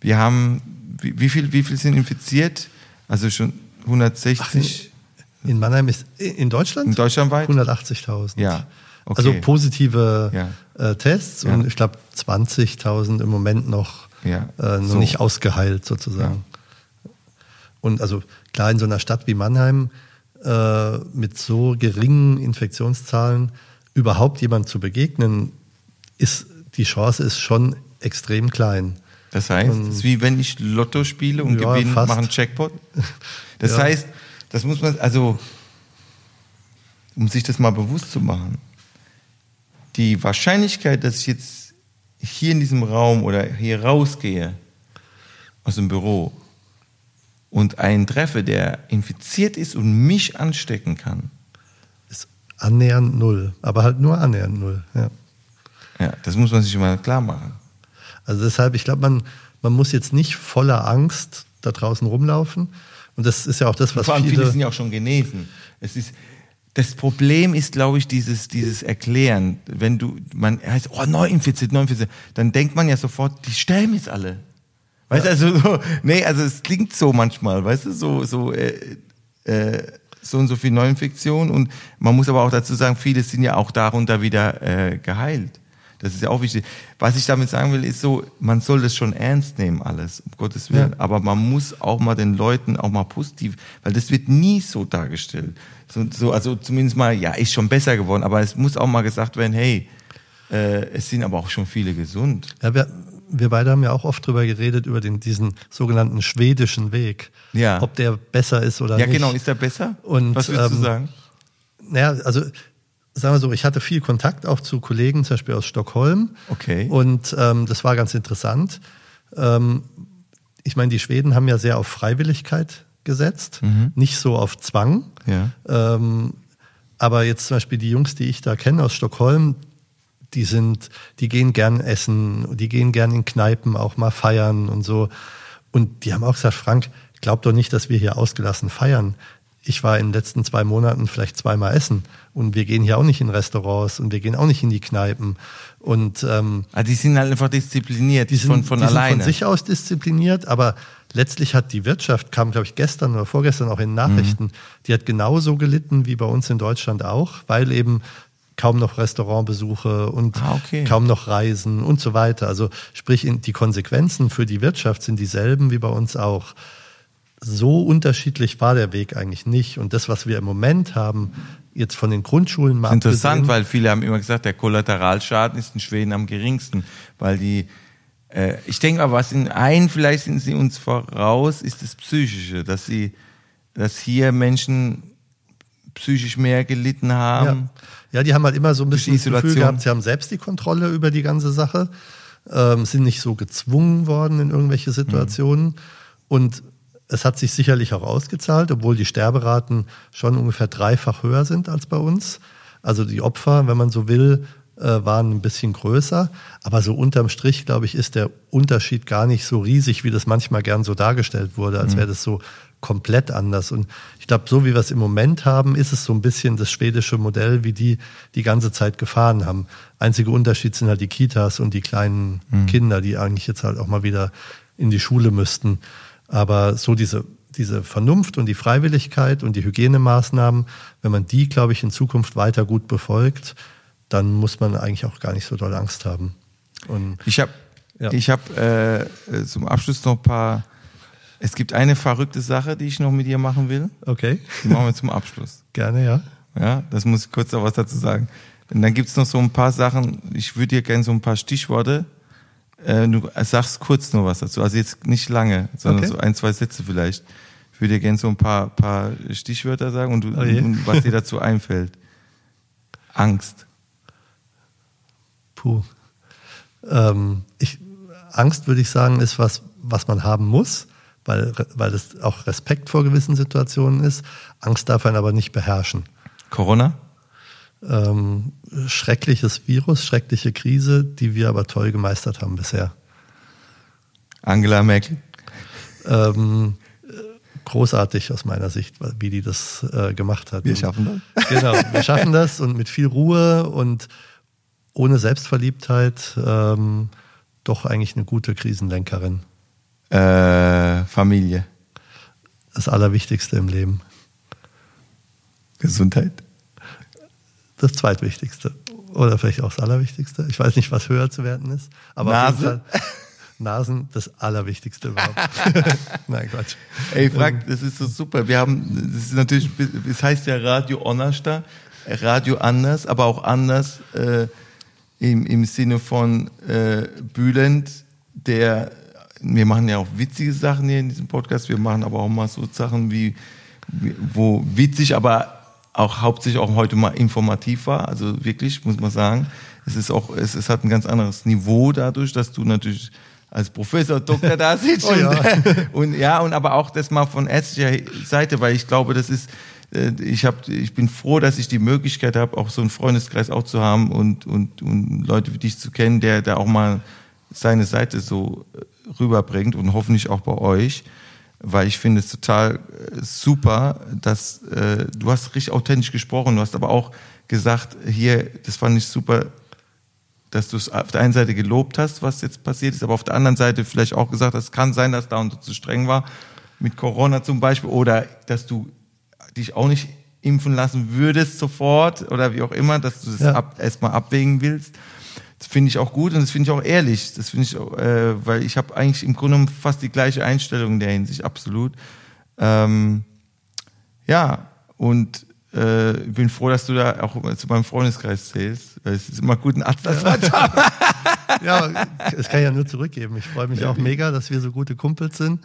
wir haben, wie, wie, viel, wie viel sind infiziert? Also schon 160 In Mannheim ist in Deutschland in Deutschland weit? 180.000. Ja. Okay. Also positive Ja. äh, Tests Ja. und ich glaube 20.000 im Moment noch, Ja. äh, noch So. nicht ausgeheilt sozusagen. Und also klar in so einer Stadt wie Mannheim äh, mit so geringen Infektionszahlen überhaupt jemand zu begegnen, ist die Chance ist schon extrem klein. Das heißt, es ist wie wenn ich Lotto spiele und Ja, gewinne, mache einen Jackpot. Das Ja. heißt, das muss man, also, um sich das mal bewusst zu machen, die Wahrscheinlichkeit, dass ich jetzt hier in diesem Raum oder hier rausgehe aus dem Büro und einen treffe, der infiziert ist und mich anstecken kann, Ist annähernd null, aber halt nur annähernd null. Ja. ja, das muss man sich mal klar machen. Also deshalb, ich glaube, man, man muss jetzt nicht voller Angst da draußen rumlaufen. Und das ist ja auch das, was Vor allem viele, viele. sind ja auch schon genesen. Es ist, das Problem ist, glaube ich, dieses, dieses Erklären. Wenn du, man heißt, oh, neu infiziert, neu infiziert, dann denkt man ja sofort, die sterben jetzt alle. Weißt du, also so, nee, also es klingt so manchmal, weißt du, so, so, äh, äh, so und so viel Neuinfektionen und man muss aber auch dazu sagen, viele sind ja auch darunter wieder äh, geheilt. Das ist ja auch wichtig. Was ich damit sagen will, ist so, man soll das schon ernst nehmen, alles, um Gottes Willen. Ja. Aber man muss auch mal den Leuten auch mal positiv, weil das wird nie so dargestellt. So, so, also zumindest mal, ja, ist schon besser geworden, aber es muss auch mal gesagt werden, hey, äh, es sind aber auch schon viele gesund. Ja, wir, wir beide haben ja auch oft drüber geredet, über den, diesen sogenannten schwedischen Weg. Ja. Ob der besser ist oder Ja, nicht. genau, ist der besser? Und, Was würdest du ähm, sagen? Naja, also sagen wir so, ich hatte viel Kontakt auch zu Kollegen, zum Beispiel aus Stockholm. Okay. Und ähm, das war ganz interessant. Ähm, ich meine, die Schweden haben ja sehr auf Freiwilligkeit gesetzt, nicht so auf Zwang. Ja. Ähm, aber jetzt zum Beispiel die Jungs, die ich da kenne aus Stockholm, die sind, die gehen gern essen, die gehen gern in Kneipen auch mal feiern und so. Und die haben auch gesagt, Frank, glaub doch nicht, dass wir hier ausgelassen feiern. Ich war in den letzten zwei Monaten vielleicht zweimal essen und wir gehen hier auch nicht in Restaurants und wir gehen auch nicht in die Kneipen. Und ähm, Ah, die sind halt einfach diszipliniert die sind von, von die alleine. Sind von sich aus diszipliniert, aber letztlich hat die Wirtschaft, kam glaube ich gestern oder vorgestern auch in Nachrichten, Mhm. die hat genauso gelitten wie bei uns in Deutschland auch, weil eben kaum noch Restaurantbesuche und Ah, okay. kaum noch Reisen und so weiter. Also sprich, die Konsequenzen für die Wirtschaft sind dieselben wie bei uns auch. So unterschiedlich war der Weg eigentlich nicht. Und das, was wir im Moment haben, jetzt von den Grundschulen mal Interessant, weil viele haben immer gesagt, der Kollateralschaden ist in Schweden am geringsten, weil die, äh, ich denke mal, was in ein, vielleicht sind sie uns voraus, ist das Psychische, dass sie, dass hier Menschen psychisch mehr gelitten haben. Ja. ja, die haben halt immer so ein bisschen das Gefühl gehabt, sie haben selbst die Kontrolle über die ganze Sache, ähm, sind nicht so gezwungen worden in irgendwelche Situationen. Und es hat sich sicherlich auch ausgezahlt, obwohl die Sterberaten schon ungefähr dreifach höher sind als bei uns. Also die Opfer, wenn man so will, äh, waren ein bisschen größer. Aber so unterm Strich, glaube ich, ist der Unterschied gar nicht so riesig, wie das manchmal gern so dargestellt wurde, als wäre das so komplett anders. Und ich glaube, so wie wir es im Moment haben, ist es so ein bisschen das schwedische Modell, wie die die ganze Zeit gefahren haben. Einziger Unterschied sind halt die Kitas und die kleinen Kinder, die eigentlich jetzt halt auch mal wieder in die Schule müssten. Aber so diese, diese Vernunft und die Freiwilligkeit und die Hygienemaßnahmen, wenn man die, glaube ich, in Zukunft weiter gut befolgt, dann muss man eigentlich auch gar nicht so doll Angst haben. Und Ich habe Ja. ich hab, äh, äh, zum Abschluss noch ein paar, es gibt eine verrückte Sache, die ich noch mit dir machen will. okay, Die machen wir zum Abschluss. gerne, ja. Ja, das muss ich kurz noch was dazu sagen. Und dann gibt's noch so ein paar Sachen, ich würde dir gerne so ein paar Stichworte Äh, du sagst kurz nur was dazu. Also jetzt nicht lange, sondern Okay. so ein, zwei Sätze vielleicht. Ich würde dir gerne so ein paar, paar Stichwörter sagen und, du, Oh und was dir dazu einfällt. Angst. Puh. Ähm, ich, Angst, würde ich sagen, ist was, was man haben muss, weil, weil es auch Respekt vor gewissen Situationen ist. Angst darf einen aber nicht beherrschen. Corona? Ähm, schreckliches Virus, schreckliche Krise, die wir aber toll gemeistert haben bisher. Angela Merkel? Ähm, äh, großartig aus meiner Sicht, wie die das äh, gemacht hat. Wir schaffen das. Genau, wir schaffen das und mit viel Ruhe und ohne Selbstverliebtheit ähm, doch eigentlich eine gute Krisenlenkerin. Äh, Familie. Das Allerwichtigste im Leben. Gesundheit. Das Zweitwichtigste. Oder vielleicht auch das Allerwichtigste. Ich weiß nicht, was höher zu werten ist. Aber Nase? Nasen, das Allerwichtigste überhaupt. Nein, Quatsch. Ey, Frank, das ist so super. Wir haben, das ist natürlich, es heißt ja Radio Onnersta, Radio anders, aber auch anders äh, im, im Sinne von äh, Bülent, der, wir machen ja auch witzige Sachen hier in diesem Podcast, wir machen aber auch mal so Sachen wie wo witzig, aber auch hauptsächlich auch heute mal informativ war, also wirklich, muss man sagen. Es ist auch, es, es hat ein ganz anderes Niveau dadurch, dass du natürlich als Professor, Doktor da sitzt Oh ja. und, und ja, und aber auch das mal von ärztlicher Seite, weil ich glaube, das ist, äh, ich habe, ich bin froh, dass ich die Möglichkeit habe, auch so einen Freundeskreis auch zu haben und und und Leute wie dich zu kennen, der da auch mal seine Seite so äh, rüberbringt und hoffentlich auch bei euch, weil ich finde es total äh, super, dass äh, du hast richtig authentisch gesprochen, du hast aber auch gesagt, hier, das fand ich super, dass du es auf der einen Seite gelobt hast, was jetzt passiert ist, aber auf der anderen Seite vielleicht auch gesagt hast, es kann sein, dass da und so zu streng war, mit Corona zum Beispiel, oder dass du dich auch nicht impfen lassen würdest sofort oder wie auch immer, dass du das Ja. ab, erstmal abwägen willst. Das finde ich auch gut und das finde ich auch ehrlich. Das finde ich, äh, weil ich habe eigentlich im Grunde fast die gleiche Einstellung in der Hinsicht, absolut. Ähm, ja, und äh, ich bin froh, dass du da auch zu meinem Freundeskreis zählst. weil Es ist immer gut, einen Freund zu haben. Ja, es kann ich ja nur zurückgeben. Ich freue mich auch mega, dass wir so gute Kumpels sind.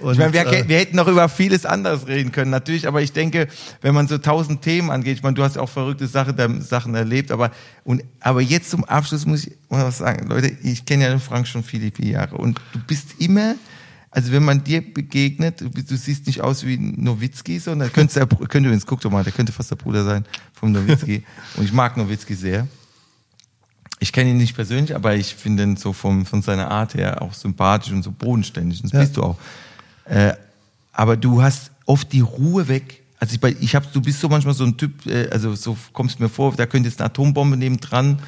Und, Ich meine, wir, äh, wir hätten noch über vieles anderes reden können, natürlich, aber ich denke, wenn man so tausend Themen angeht, ich meine, du hast auch verrückte Sachen, Sachen erlebt, aber, und, aber jetzt zum Abschluss muss ich mal was sagen. Leute, ich kenne ja den Frank schon viele, viele Jahre und du bist immer, also wenn man dir begegnet, du, siehst nicht aus wie Nowitzki, sondern könntest der, könnte übrigens, guck doch mal, der könnte fast der Bruder sein vom Nowitzki und ich mag Nowitzki sehr. Ich kenne ihn nicht persönlich, aber ich finde ihn so vom, von seiner Art her auch sympathisch und so bodenständig. Das Ja. bist du auch. Äh, aber du hast oft die Ruhe weg. Also ich, ich hab, du bist so manchmal so ein Typ, äh, also so kommst mir vor, da könnte jetzt eine Atombombe nebendran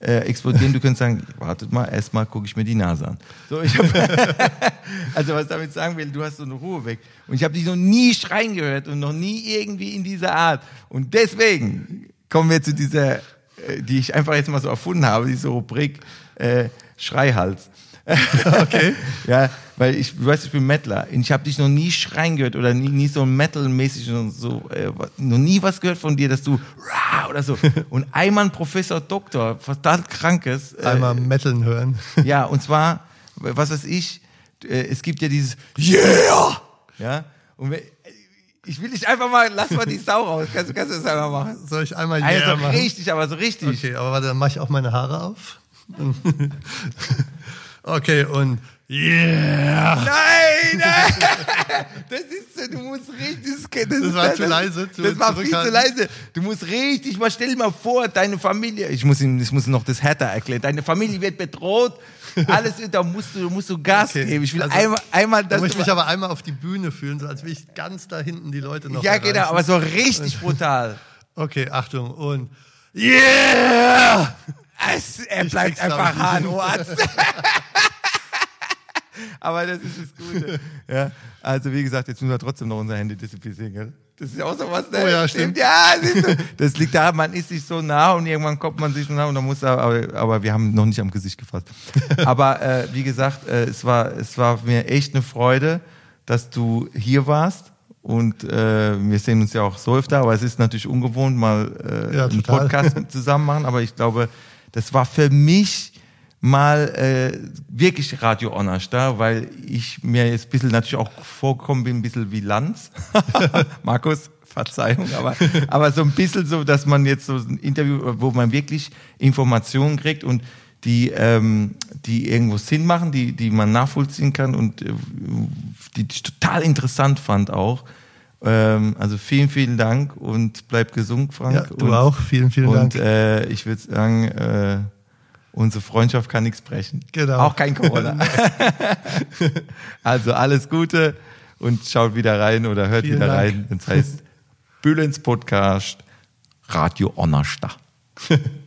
äh, explodieren. Du könntest sagen, wartet mal, erstmal gucke ich mir die Nase an. So, ich hab, also was damit sagen will, du hast so eine Ruhe weg. Und ich habe dich noch nie schreien gehört und noch nie irgendwie in dieser Art. Und deswegen kommen wir zu dieser, äh, die ich einfach jetzt mal so erfunden habe, diese Rubrik äh, Schreihals. Okay. Ja, weil ich, du weißt, ich bin Metaler. Ich habe dich noch nie schreien gehört oder nie, nie so Metal-mäßig und so, äh, noch nie was gehört von dir, dass du oder so. Und einmal ein Professor Doktor, total krankes. Äh, Einmal Metaln hören. ja, und zwar, was weiß ich, äh, es gibt ja dieses Yeah! Ja, und wenn, ich will dich einfach mal, lass mal die Sau raus. Kannst, du- kannst du das einfach machen? Soll ich einmal Also yeah machen? richtig, aber so richtig. Okay, aber warte, dann mache ich auch meine Haare auf. Okay, und yeah! Nein, nein! Das ist so, du musst richtig. Das, ist, war zu leise, zu- das war viel zu leise. Du musst richtig, mal stell dir mal vor, deine Familie, ich muss ihm, ich muss noch das härter erklären, deine Familie wird bedroht, alles, da musst du, musst du Gas Okay, geben. Ich will also, einmal, einmal, Da dass muss ich mich aber einmal auf die Bühne fühlen, so als will ich ganz da hinten die Leute noch Ja, erreichen. genau, aber so richtig brutal. Okay, Achtung und yeah! Es, er Ich bleibt einfach. Hahnarzt. Aber das ist das Gute. Ja, also wie gesagt, jetzt müssen wir trotzdem noch unsere Hände desinfizieren. Gell? Das ist auch so was. Ne? Oh ja, stimmt. Ja, siehst du. Das liegt daran, man ist sich so nah und irgendwann kommt man sich so nah und dann muss er, aber, aber wir haben noch nicht am Gesicht gefasst. Aber äh, wie gesagt, äh, es, war, es war mir echt eine Freude, dass du hier warst. Und äh, wir sehen uns ja auch so öfter, aber es ist natürlich ungewohnt, mal äh, Ja, einen. Podcast zusammen machen. Aber ich glaube, das war für mich mal äh, wirklich Radio da, weil ich mir jetzt ein bisschen natürlich auch vorgekommen bin, ein bisschen wie Lanz. Markus, Verzeihung, aber, aber so ein bisschen so, dass man jetzt so ein Interview, wo man wirklich Informationen kriegt und die, ähm, die irgendwo Sinn machen, die, die man nachvollziehen kann und äh, die ich total interessant fand auch. Ähm, also vielen, vielen Dank und bleib gesund, Frank. Ja, du und, auch. Vielen, vielen und, Dank. äh, ich würde sagen, äh, unsere Freundschaft kann nichts brechen. Genau. Auch kein Corona. also alles Gute und schaut wieder rein oder hört Vielen wieder Dank. rein. Das heißt Bühlens Podcast Radio Onnersta.